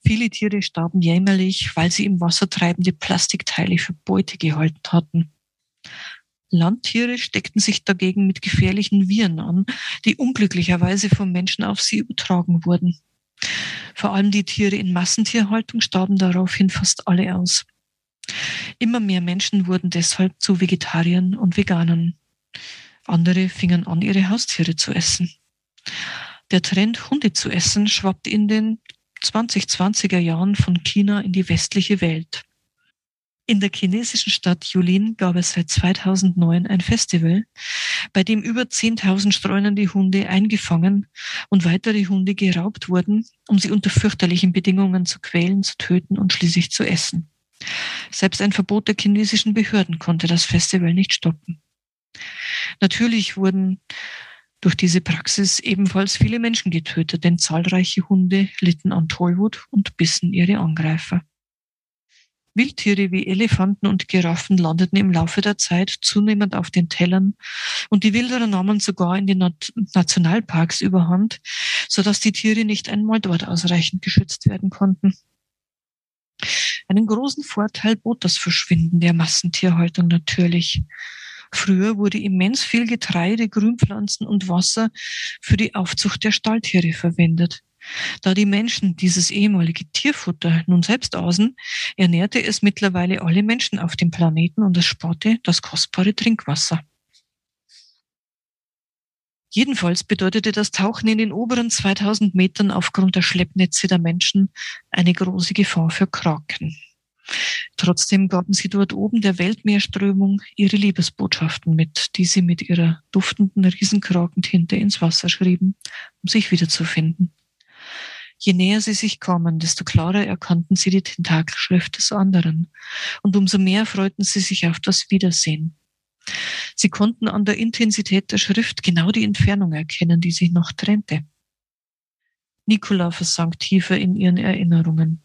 Viele Tiere starben jämmerlich, weil sie im Wasser treibende Plastikteile für Beute gehalten hatten. Landtiere steckten sich dagegen mit gefährlichen Viren an, die unglücklicherweise vom Menschen auf sie übertragen wurden. Vor allem die Tiere in Massentierhaltung starben daraufhin fast alle aus. Immer mehr Menschen wurden deshalb zu Vegetariern und Veganern. Andere fingen an, ihre Haustiere zu essen. Der Trend, Hunde zu essen, schwappte in den 2020er Jahren von China in die westliche Welt. In der chinesischen Stadt Yulin gab es seit 2009 ein Festival, bei dem über 10.000 streunende Hunde eingefangen und weitere Hunde geraubt wurden, um sie unter fürchterlichen Bedingungen zu quälen, zu töten und schließlich zu essen. Selbst ein Verbot der chinesischen Behörden konnte das Festival nicht stoppen. Natürlich wurden durch diese Praxis ebenfalls viele Menschen getötet, denn zahlreiche Hunde litten an Tollwut und bissen ihre Angreifer. Wildtiere wie Elefanten und Giraffen landeten im Laufe der Zeit zunehmend auf den Tellern und die Wilderer nahmen sogar in den Nationalparks überhand, sodass die Tiere nicht einmal dort ausreichend geschützt werden konnten. Einen großen Vorteil bot das Verschwinden der Massentierhaltung natürlich. Früher wurde immens viel Getreide, Grünpflanzen und Wasser für die Aufzucht der Stalltiere verwendet. Da die Menschen dieses ehemalige Tierfutter nun selbst aßen, ernährte es mittlerweile alle Menschen auf dem Planeten und es sparte das kostbare Trinkwasser. Jedenfalls bedeutete das Tauchen in den oberen 2000 Metern aufgrund der Schleppnetze der Menschen eine große Gefahr für Kraken. Trotzdem gaben sie dort oben der Weltmeerströmung ihre Liebesbotschaften mit, die sie mit ihrer duftenden Riesenkrakentinte ins Wasser schrieben, um sich wiederzufinden. Je näher sie sich kamen, desto klarer erkannten sie die Tentakelschrift des anderen, und umso mehr freuten sie sich auf das Wiedersehen. Sie konnten an der Intensität der Schrift genau die Entfernung erkennen, die sie noch trennte. Nicola versank tiefer in ihren Erinnerungen.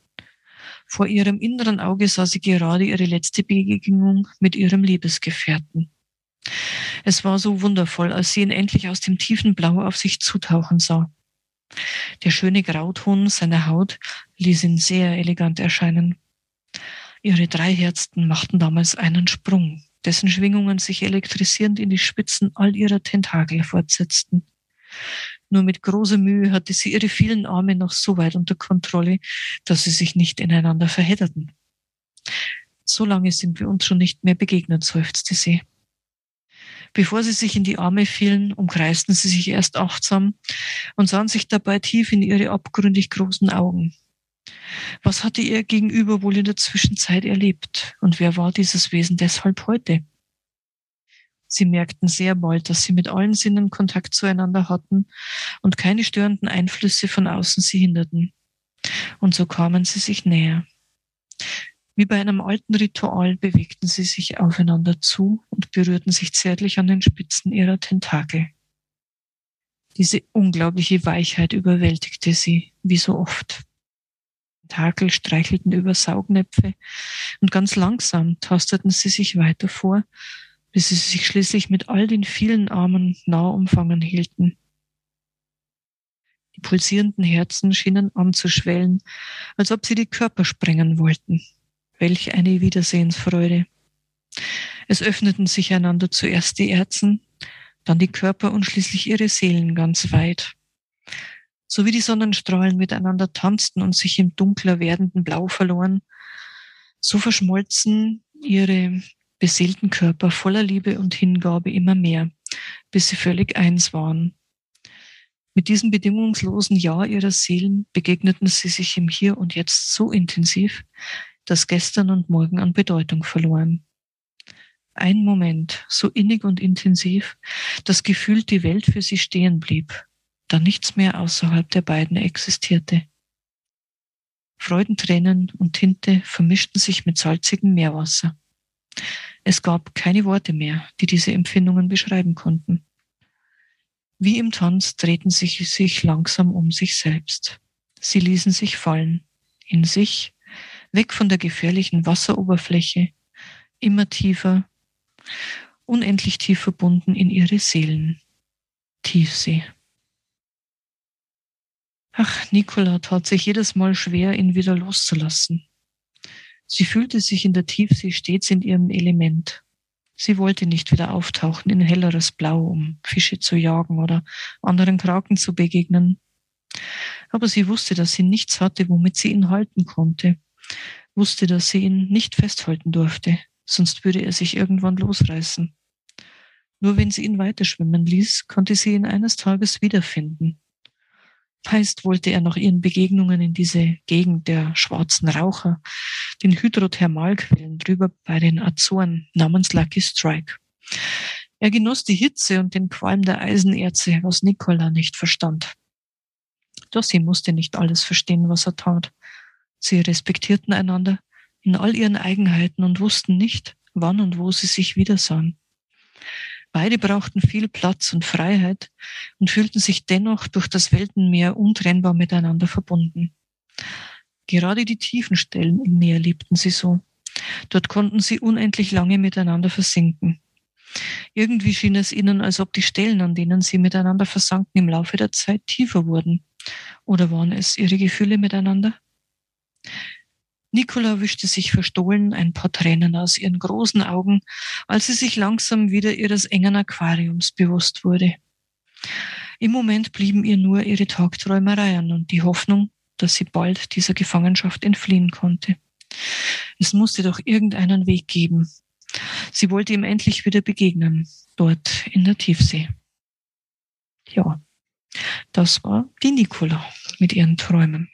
Vor ihrem inneren Auge sah sie gerade ihre letzte Begegnung mit ihrem Liebesgefährten. Es war so wundervoll, als sie ihn endlich aus dem tiefen Blau auf sich zutauchen sah. Der schöne Grauton seiner Haut ließ ihn sehr elegant erscheinen. Ihre drei Herzen machten damals einen Sprung, dessen Schwingungen sich elektrisierend in die Spitzen all ihrer Tentakel fortsetzten. Nur mit großer Mühe hatte sie ihre vielen Arme noch so weit unter Kontrolle, dass sie sich nicht ineinander verhedderten. So lange sind wir uns schon nicht mehr begegnet, seufzte sie. Bevor sie sich in die Arme fielen, umkreisten sie sich erst achtsam und sahen sich dabei tief in ihre abgründig großen Augen. Was hatte ihr Gegenüber wohl in der Zwischenzeit erlebt und wer war dieses Wesen deshalb heute? Sie merkten sehr bald, dass sie mit allen Sinnen Kontakt zueinander hatten und keine störenden Einflüsse von außen sie hinderten. Und so kamen sie sich näher. Wie bei einem alten Ritual bewegten sie sich aufeinander zu und berührten sich zärtlich an den Spitzen ihrer Tentakel. Diese unglaubliche Weichheit überwältigte sie, wie so oft. Tentakel streichelten über Saugnäpfe und ganz langsam tasteten sie sich weiter vor, bis sie sich schließlich mit all den vielen Armen nah umfangen hielten. Die pulsierenden Herzen schienen anzuschwellen, als ob sie die Körper sprengen wollten. Welch eine Wiedersehensfreude. Es öffneten sich einander zuerst die Herzen, dann die Körper und schließlich ihre Seelen ganz weit. So wie die Sonnenstrahlen miteinander tanzten und sich im dunkler werdenden Blau verloren, so verschmolzen ihre beseelten Körper voller Liebe und Hingabe immer mehr, bis sie völlig eins waren. Mit diesem bedingungslosen Ja ihrer Seelen begegneten sie sich im Hier und Jetzt so intensiv, das gestern und morgen an Bedeutung verloren. Ein Moment, so innig und intensiv, dass gefühlt die Welt für sie stehen blieb, da nichts mehr außerhalb der beiden existierte. Freudentränen und Tinte vermischten sich mit salzigem Meerwasser. Es gab keine Worte mehr, die diese Empfindungen beschreiben konnten. Wie im Tanz drehten sie sich langsam um sich selbst. Sie ließen sich fallen, in sich, weg von der gefährlichen Wasseroberfläche, immer tiefer, unendlich tief verbunden in ihre Seelen. Tiefsee. Ach, Nicola tat sich jedes Mal schwer, ihn wieder loszulassen. Sie fühlte sich in der Tiefsee stets in ihrem Element. Sie wollte nicht wieder auftauchen in helleres Blau, um Fische zu jagen oder anderen Kraken zu begegnen. Aber sie wusste, dass sie nichts hatte, womit sie ihn halten konnte, wusste, dass sie ihn nicht festhalten durfte, sonst würde er sich irgendwann losreißen. Nur wenn sie ihn weiterschwimmen ließ, konnte sie ihn eines Tages wiederfinden. Meist wollte er nach ihren Begegnungen in diese Gegend der schwarzen Raucher, den Hydrothermalquellen drüber bei den Azoren namens Lucky Strike. Er genoss die Hitze und den Qualm der Eisenerze, was Nicola nicht verstand. Doch sie musste nicht alles verstehen, was er tat. Sie respektierten einander in all ihren Eigenheiten und wussten nicht, wann und wo sie sich wiedersahen. Beide brauchten viel Platz und Freiheit und fühlten sich dennoch durch das Weltenmeer untrennbar miteinander verbunden. Gerade die tiefen Stellen im Meer liebten sie so. Dort konnten sie unendlich lange miteinander versinken. Irgendwie schien es ihnen, als ob die Stellen, an denen sie miteinander versanken, im Laufe der Zeit tiefer wurden. Oder waren es ihre Gefühle miteinander? Nicola wischte sich verstohlen ein paar Tränen aus ihren großen Augen, als sie sich langsam wieder ihres engen Aquariums bewusst wurde. Im Moment blieben ihr nur ihre Tagträumereien und die Hoffnung, dass sie bald dieser Gefangenschaft entfliehen konnte. Es musste doch irgendeinen Weg geben. Sie wollte ihm endlich wieder begegnen, dort in der Tiefsee. Ja, das war die Nicola mit ihren Träumen.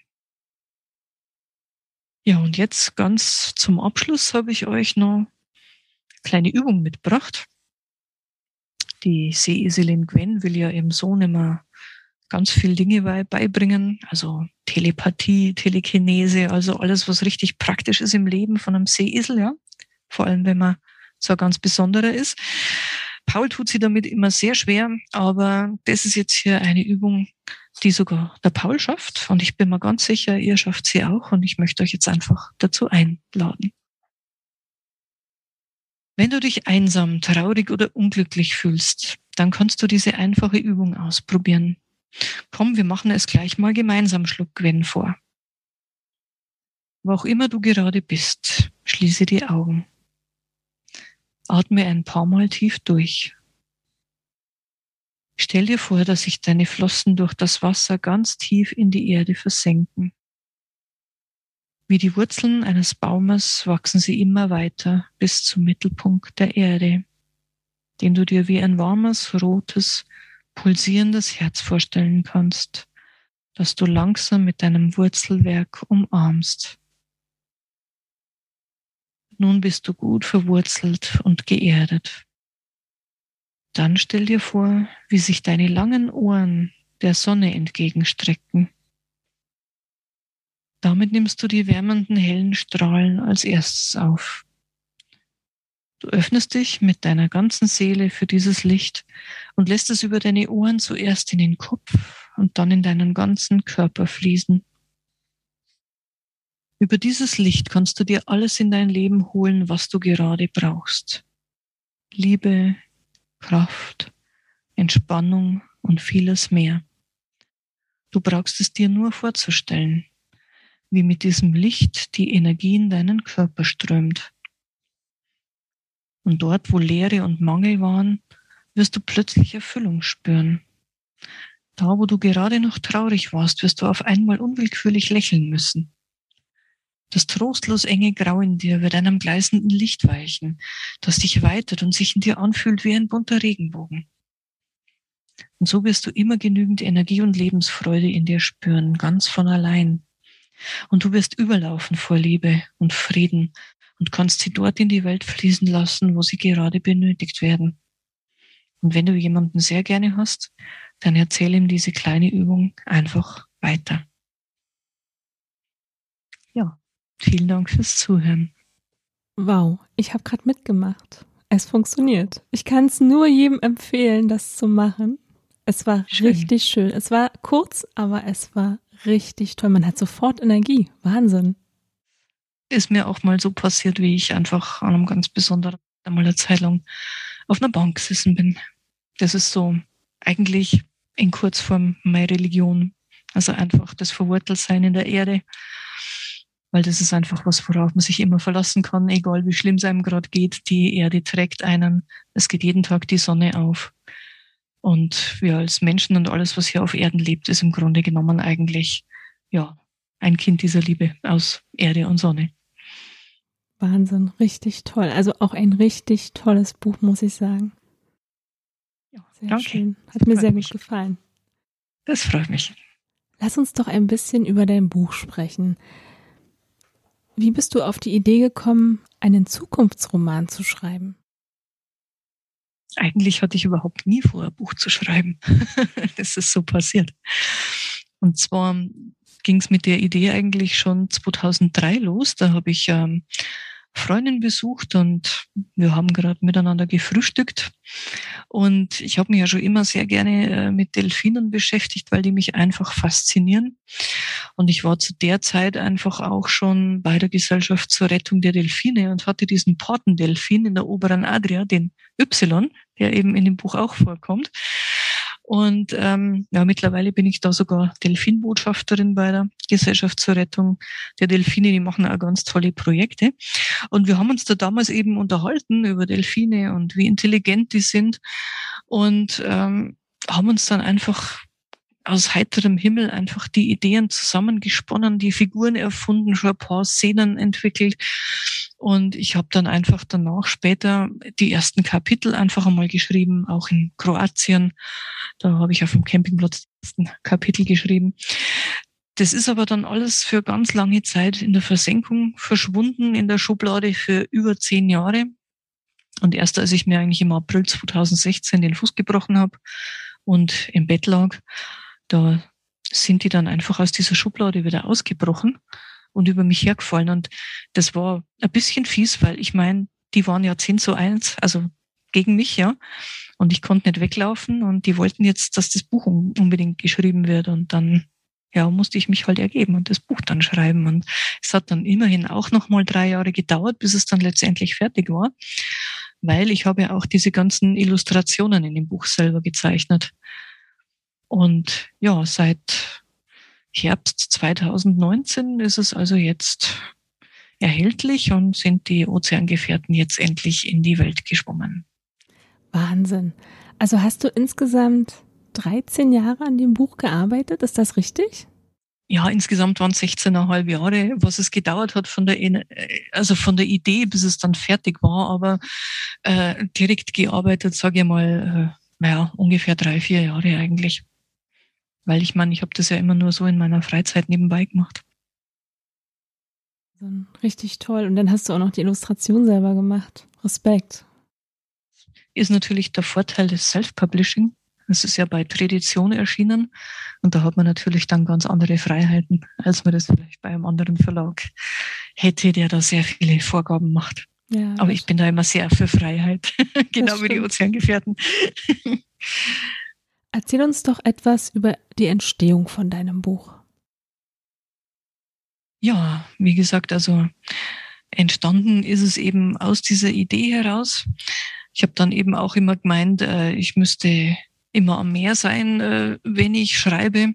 Ja, und jetzt ganz zum Abschluss habe ich euch noch eine kleine Übung mitgebracht. Die Seeeselin Gwen will ja ihrem Sohn immer ganz viel Dinge beibringen, also Telepathie, Telekinese, also alles, was richtig praktisch ist im Leben von einem Seeesel, ja. Vor allem, wenn man so ein ganz besonderer ist. Paul tut sie damit immer sehr schwer, aber das ist jetzt hier eine Übung, die sogar der Paul schafft. Und ich bin mir ganz sicher, ihr schafft sie auch. Und ich möchte euch jetzt einfach dazu einladen. Wenn du dich einsam, traurig oder unglücklich fühlst, dann kannst du diese einfache Übung ausprobieren. Komm, wir machen es gleich mal gemeinsam, schlug Gwen vor. Wo auch immer du gerade bist, schließe die Augen. Atme ein paar Mal tief durch Stell dir vor, dass sich deine Flossen durch das Wasser ganz tief in die Erde versenken. Wie die Wurzeln eines Baumes wachsen sie immer weiter bis zum Mittelpunkt der Erde, den du dir wie ein warmes, rotes, pulsierendes Herz vorstellen kannst, das du langsam mit deinem Wurzelwerk umarmst. Nun bist du gut verwurzelt und geerdet. Dann stell dir vor, wie sich deine langen Ohren der Sonne entgegenstrecken. Damit nimmst du die wärmenden hellen Strahlen als erstes auf. Du öffnest dich mit deiner ganzen Seele für dieses Licht und lässt es über deine Ohren zuerst in den Kopf und dann in deinen ganzen Körper fließen. Über dieses Licht kannst du dir alles in dein Leben holen, was du gerade brauchst. Liebe, Kraft, Entspannung und vieles mehr. Du brauchst es dir nur vorzustellen, wie mit diesem Licht die Energie in deinen Körper strömt. Und dort, wo Leere und Mangel waren, wirst du plötzlich Erfüllung spüren. Da, wo du gerade noch traurig warst, wirst du auf einmal unwillkürlich lächeln müssen. Das trostlos enge Grau in dir wird einem gleißenden Licht weichen, das dich weitet und sich in dir anfühlt wie ein bunter Regenbogen. Und so wirst du immer genügend Energie und Lebensfreude in dir spüren, ganz von allein. Und du wirst überlaufen vor Liebe und Frieden und kannst sie dort in die Welt fließen lassen, wo sie gerade benötigt werden. Und wenn du jemanden sehr gerne hast, dann erzähl ihm diese kleine Übung einfach weiter. Ja, Vielen Dank fürs Zuhören. Wow, ich habe gerade mitgemacht. Es funktioniert. Ich kann es nur jedem empfehlen, das zu machen. Es war schön. richtig schön. Es war kurz, aber es war richtig toll. Man hat sofort Energie. Wahnsinn. Ist mir auch mal so passiert, wie ich einfach an einem ganz besonderen, einmal eine Zeit lang auf einer Bank gesessen bin. Das ist so eigentlich in Kurzform meine Religion. Also einfach das Verwurteltsein in der Erde. Weil das ist einfach was, worauf man sich immer verlassen kann, egal wie schlimm es einem gerade geht. Die Erde trägt einen. Es geht jeden Tag die Sonne auf. Und wir als Menschen und alles, was hier auf Erden lebt, ist im Grunde genommen eigentlich, ja, ein Kind dieser Liebe aus Erde und Sonne. Wahnsinn, richtig toll. Also auch ein richtig tolles Buch, muss ich sagen. Ja, sehr danke. schön. Hat mir sehr mich. gut gefallen. Das freut mich. Lass uns doch ein bisschen über dein Buch sprechen. Wie bist du auf die Idee gekommen, einen Zukunftsroman zu schreiben? eigentlich hatte ich überhaupt nie vor, ein Buch zu schreiben. (laughs) das ist so passiert. Und zwar ging es mit der Idee eigentlich schon 2003 los. Da habe ich ähm, Freundin besucht und wir haben gerade miteinander gefrühstückt. Und ich habe mich ja schon immer sehr gerne äh, mit Delfinen beschäftigt, weil die mich einfach faszinieren. Und ich war zu der Zeit einfach auch schon bei der Gesellschaft zur Rettung der Delfine und hatte diesen Portendelfin in der oberen Adria, den Y, der eben in dem Buch auch vorkommt. Und ähm, ja, mittlerweile bin ich da sogar Delfinbotschafterin bei der Gesellschaft zur Rettung der Delfine. Die machen auch ganz tolle Projekte. Und wir haben uns da damals eben unterhalten über Delfine und wie intelligent die sind und ähm, haben uns dann einfach aus heiterem Himmel einfach die Ideen zusammengesponnen, die Figuren erfunden, schon ein paar Szenen entwickelt. Und ich habe dann einfach danach später die ersten Kapitel einfach einmal geschrieben, auch in Kroatien. Da habe ich auf dem Campingplatz die ersten Kapitel geschrieben. Das ist aber dann alles für ganz lange Zeit in der Versenkung verschwunden, in der Schublade für über zehn Jahre. Und erst als ich mir eigentlich im April 2016 den Fuß gebrochen habe und im Bett lag, da sind die dann einfach aus dieser Schublade wieder ausgebrochen und über mich hergefallen. Und das war ein bisschen fies, weil ich meine, die waren ja 10 zu 1, also gegen mich, ja. Und ich konnte nicht weglaufen und die wollten jetzt, dass das Buch unbedingt geschrieben wird. Und dann, ja, musste ich mich halt ergeben und das Buch dann schreiben. Und es hat dann immerhin auch noch mal drei Jahre gedauert, bis es dann letztendlich fertig war. Weil ich habe ja auch diese ganzen Illustrationen in dem Buch selber gezeichnet. Und ja, seit Herbst 2019 ist es also jetzt erhältlich und sind die Ozeangefährten jetzt endlich in die Welt geschwommen. Wahnsinn. Also hast du insgesamt 13 Jahre an dem Buch gearbeitet, ist das richtig? Ja, insgesamt waren es 16,5 Jahre, was es gedauert hat von der, also von der Idee, bis es dann fertig war, aber äh, direkt gearbeitet, sage ich mal, äh, naja, ungefähr drei, vier Jahre eigentlich. Weil ich meine, ich habe das ja immer nur so in meiner Freizeit nebenbei gemacht. Richtig toll. Und dann hast du auch noch die Illustration selber gemacht. Respekt. Ist natürlich der Vorteil des Self-Publishing. Es ist ja bei Tradition erschienen und da hat man natürlich dann ganz andere Freiheiten, als man das vielleicht bei einem anderen Verlag hätte, der da sehr viele Vorgaben macht. Ja, Aber ich bin da immer sehr für Freiheit, (laughs) genau wie die Ozeangefährten. Erzähl uns doch etwas über die Entstehung von deinem Buch. Ja, wie gesagt, also entstanden ist es eben aus dieser Idee heraus. Ich habe dann eben auch immer gemeint, äh, ich müsste immer am Meer sein, äh, wenn ich schreibe.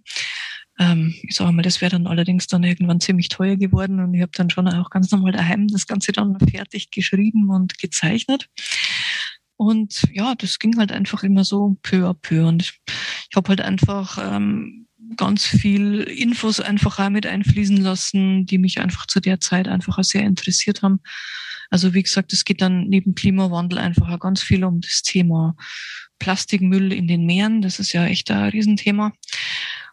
Ähm, ich sage mal, das wäre dann allerdings dann irgendwann ziemlich teuer geworden und ich habe dann schon auch ganz normal daheim das Ganze dann fertig geschrieben und gezeichnet. Und ja, das ging halt einfach immer so peu à peu. Und ich habe halt einfach ähm, ganz viel Infos einfach mit einfließen lassen, die mich einfach zu der Zeit einfach auch sehr interessiert haben. Also wie gesagt, es geht dann neben Klimawandel einfach auch ganz viel um das Thema Plastikmüll in den Meeren. Das ist ja echt ein Riesenthema.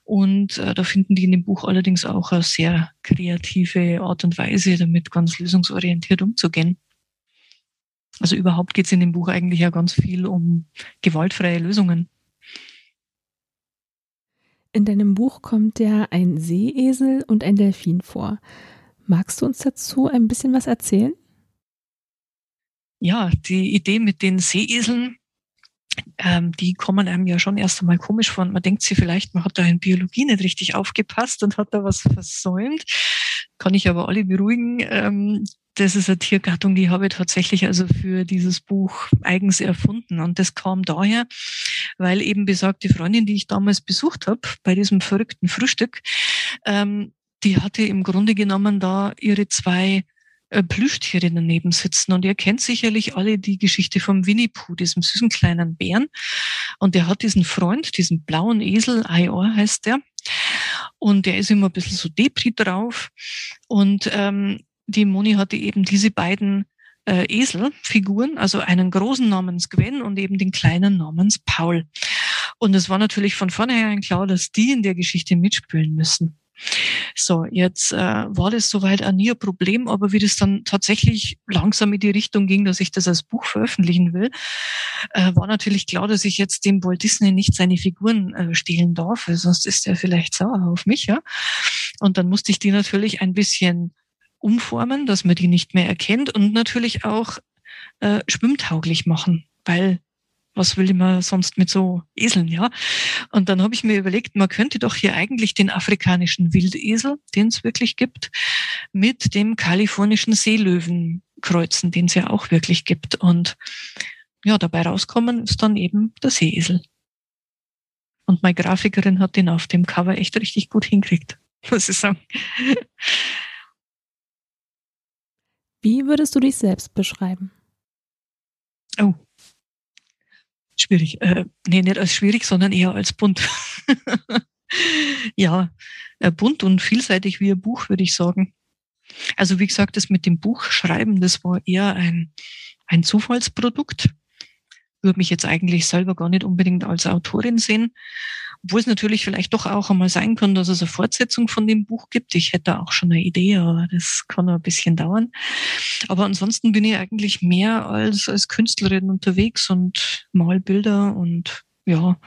Und äh, da finden die in dem Buch allerdings auch eine sehr kreative Art und Weise, damit ganz lösungsorientiert umzugehen. Also überhaupt geht es in dem Buch eigentlich ja ganz viel um gewaltfreie Lösungen. In deinem Buch kommt ja ein Seeesel und ein Delfin vor. Magst du uns dazu ein bisschen was erzählen? Ja, die Idee mit den Seeeseln, ähm, die kommen einem ja schon erst einmal komisch vor. Und man denkt sich vielleicht, man hat da in Biologie nicht richtig aufgepasst und hat da was versäumt. Kann ich aber alle beruhigen. Ähm, das ist eine Tiergattung, die habe ich tatsächlich also für dieses Buch eigens erfunden. Und das kam daher, weil eben besagte Freundin, die ich damals besucht habe, bei diesem verrückten Frühstück, ähm, die hatte im Grunde genommen da ihre zwei äh, Plüschtiere daneben sitzen. Und ihr kennt sicherlich alle die Geschichte vom Winnie Pooh, diesem süßen kleinen Bären. Und der hat diesen Freund, diesen blauen Esel, Ior heißt der. Und der ist immer ein bisschen so Depri drauf. Und ähm, die Moni hatte eben diese beiden äh, Eselfiguren, also einen großen namens Gwen und eben den kleinen namens Paul. Und es war natürlich von vornherein klar, dass die in der Geschichte mitspielen müssen. So, jetzt äh, war das soweit auch nie ein Problem, aber wie das dann tatsächlich langsam in die Richtung ging, dass ich das als Buch veröffentlichen will, äh, war natürlich klar, dass ich jetzt dem Walt Disney nicht seine Figuren äh, stehlen darf, sonst ist er vielleicht sauer auf mich, ja. Und dann musste ich die natürlich ein bisschen umformen, dass man die nicht mehr erkennt und natürlich auch äh, schwimmtauglich machen, weil was will man sonst mit so Eseln, ja? Und dann habe ich mir überlegt, man könnte doch hier eigentlich den afrikanischen Wildesel, den es wirklich gibt, mit dem kalifornischen Seelöwen kreuzen, den es ja auch wirklich gibt. Und ja, dabei rauskommen ist dann eben der Seeesel. Und meine Grafikerin hat den auf dem Cover echt richtig gut hinkriegt, (laughs) muss ich sagen. Wie würdest du dich selbst beschreiben? Oh, schwierig. Äh, nee, nicht als schwierig, sondern eher als bunt. (laughs) ja, äh, bunt und vielseitig wie ein Buch, würde ich sagen. Also wie gesagt, das mit dem Buchschreiben, das war eher ein, ein Zufallsprodukt. Würde mich jetzt eigentlich selber gar nicht unbedingt als Autorin sehen. Obwohl es natürlich vielleicht doch auch einmal sein kann, dass es eine Fortsetzung von dem Buch gibt. Ich hätte auch schon eine Idee, aber das kann noch ein bisschen dauern. Aber ansonsten bin ich eigentlich mehr als, als Künstlerin unterwegs und mal Bilder und ja,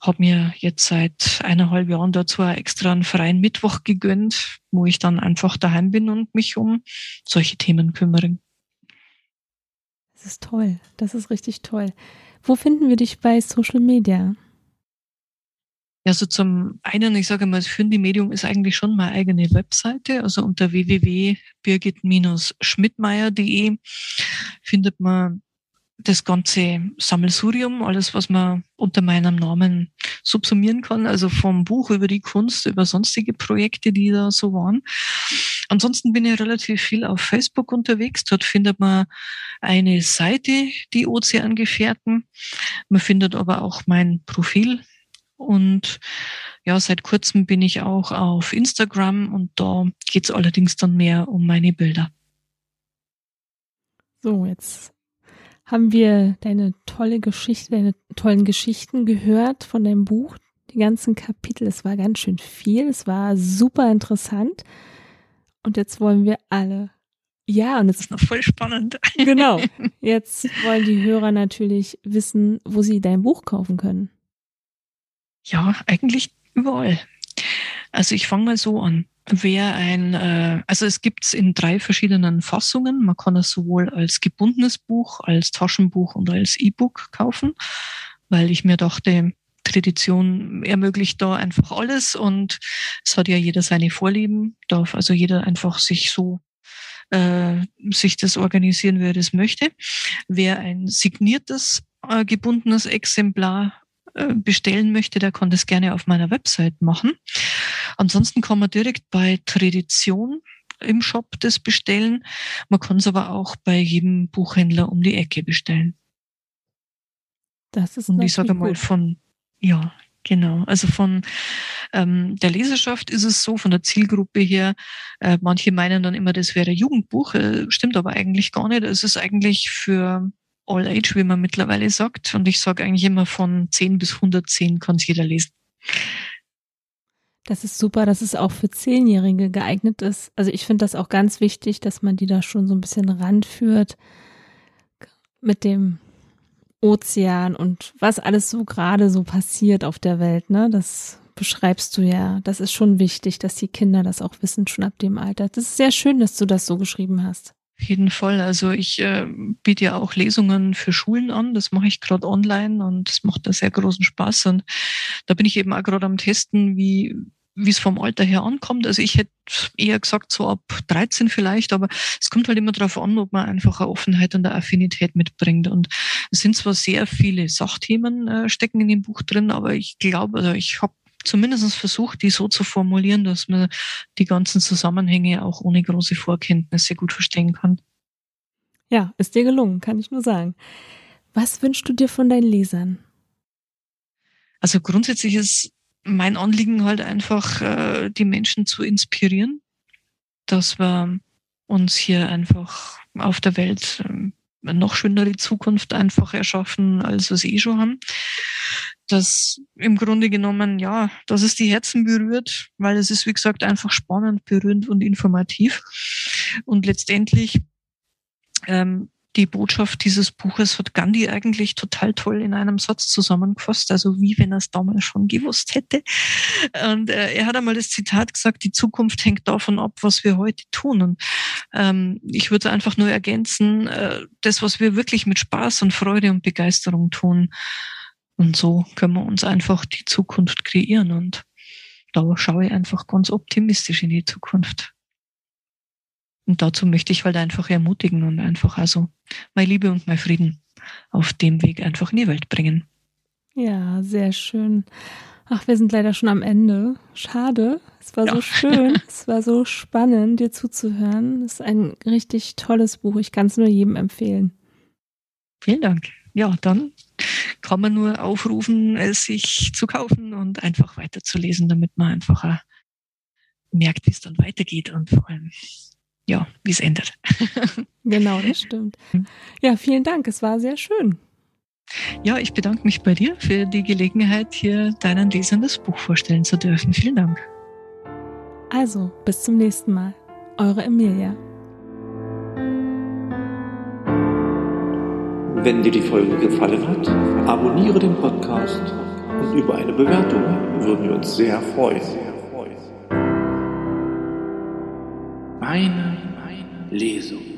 habe mir jetzt seit eineinhalb Jahren dazu extra einen freien Mittwoch gegönnt, wo ich dann einfach daheim bin und mich um solche Themen kümmere. Das ist toll. Das ist richtig toll. Wo finden wir dich bei Social Media? Ja, so zum einen, ich sage mal, für die Medium ist eigentlich schon meine eigene Webseite. Also unter www.birgit-schmidtmeier.de findet man das ganze Sammelsurium, alles, was man unter meinem Namen subsumieren kann, also vom Buch über die Kunst, über sonstige Projekte, die da so waren. Ansonsten bin ich relativ viel auf Facebook unterwegs. Dort findet man eine Seite, die Ozeangefährten. Man findet aber auch mein Profil und ja, seit kurzem bin ich auch auf Instagram und da geht es allerdings dann mehr um meine Bilder. So, jetzt haben wir deine tolle Geschichte, deine tollen Geschichten gehört von deinem Buch, die ganzen Kapitel. Es war ganz schön viel, es war super interessant. Und jetzt wollen wir alle. Ja, und es ist noch voll spannend. Genau. (laughs) Jetzt wollen die Hörer natürlich wissen, wo sie dein Buch kaufen können. Ja, eigentlich überall. Also ich fange mal so an. Wer ein, äh, also es gibt's in drei verschiedenen Fassungen. Man kann es sowohl als gebundenes Buch, als Taschenbuch und als E-Book kaufen, weil ich mir dachte, Tradition ermöglicht da einfach alles und es hat ja jeder seine Vorlieben, darf also jeder einfach sich so äh, sich das organisieren, wie er das möchte. Wer ein signiertes äh, gebundenes Exemplar bestellen möchte, der kann das gerne auf meiner Website machen. Ansonsten kann man direkt bei Tradition im Shop das bestellen. Man kann es aber auch bei jedem Buchhändler um die Ecke bestellen. Das ist Und ich sage mal von, ja, genau. Also von ähm, der Leserschaft ist es so, von der Zielgruppe her, äh, manche meinen dann immer, das wäre Jugendbuch, äh, stimmt aber eigentlich gar nicht. Es ist eigentlich für All Age, wie man mittlerweile sagt. Und ich sage eigentlich immer von 10 bis 110 kann es jeder lesen. Das ist super, dass es auch für Zehnjährige geeignet ist. Also ich finde das auch ganz wichtig, dass man die da schon so ein bisschen ranführt mit dem Ozean und was alles so gerade so passiert auf der Welt. Ne? Das beschreibst du ja. Das ist schon wichtig, dass die Kinder das auch wissen, schon ab dem Alter. Das ist sehr schön, dass du das so geschrieben hast. Jeden Fall. Also ich äh, biete ja auch Lesungen für Schulen an. Das mache ich gerade online und das macht da sehr großen Spaß. Und da bin ich eben auch gerade am Testen, wie wie es vom Alter her ankommt. Also ich hätte eher gesagt, so ab 13 vielleicht, aber es kommt halt immer darauf an, ob man einfach eine Offenheit und eine Affinität mitbringt. Und es sind zwar sehr viele Sachthemen äh, stecken in dem Buch drin, aber ich glaube, also ich habe zumindest versucht, die so zu formulieren, dass man die ganzen Zusammenhänge auch ohne große Vorkenntnisse gut verstehen kann. Ja, ist dir gelungen, kann ich nur sagen. Was wünschst du dir von deinen Lesern? Also grundsätzlich ist mein Anliegen halt einfach, äh, die Menschen zu inspirieren, dass wir uns hier einfach auf der Welt ähm, noch schönere Zukunft einfach erschaffen, als wir es eh schon haben. Das im Grunde genommen, ja, dass es die Herzen berührt, weil es ist, wie gesagt, einfach spannend, berührend und informativ. Und letztendlich ähm, die Botschaft dieses Buches hat Gandhi eigentlich total toll in einem Satz zusammengefasst, also wie wenn er es damals schon gewusst hätte. Und äh, er hat einmal das Zitat gesagt, die Zukunft hängt davon ab, was wir heute tun. Und ähm, ich würde einfach nur ergänzen, äh, das, was wir wirklich mit Spaß und Freude und Begeisterung tun. Und so können wir uns einfach die Zukunft kreieren. Und da schaue ich einfach ganz optimistisch in die Zukunft. Und dazu möchte ich halt einfach ermutigen und einfach also meine Liebe und mein Frieden auf dem Weg einfach in die Welt bringen. Ja, sehr schön. Ach, wir sind leider schon am Ende. Schade. Es war ja. so schön. (laughs) es war so spannend, dir zuzuhören. Es ist ein richtig tolles Buch. Ich kann es nur jedem empfehlen. Vielen Dank. Ja, dann kann man nur aufrufen, es sich zu kaufen und einfach weiterzulesen, damit man einfach merkt, wie es dann weitergeht und vor allem ja, wie es endet. (laughs) genau, das stimmt. Ja, vielen Dank. Es war sehr schön. Ja, ich bedanke mich bei dir für die Gelegenheit, hier deinen Lesern das Buch vorstellen zu dürfen. Vielen Dank. Also, bis zum nächsten Mal. Eure Emilia. Wenn dir die Folge gefallen hat, abonniere den Podcast und über eine Bewertung würden wir uns sehr freuen. Meine Lesung.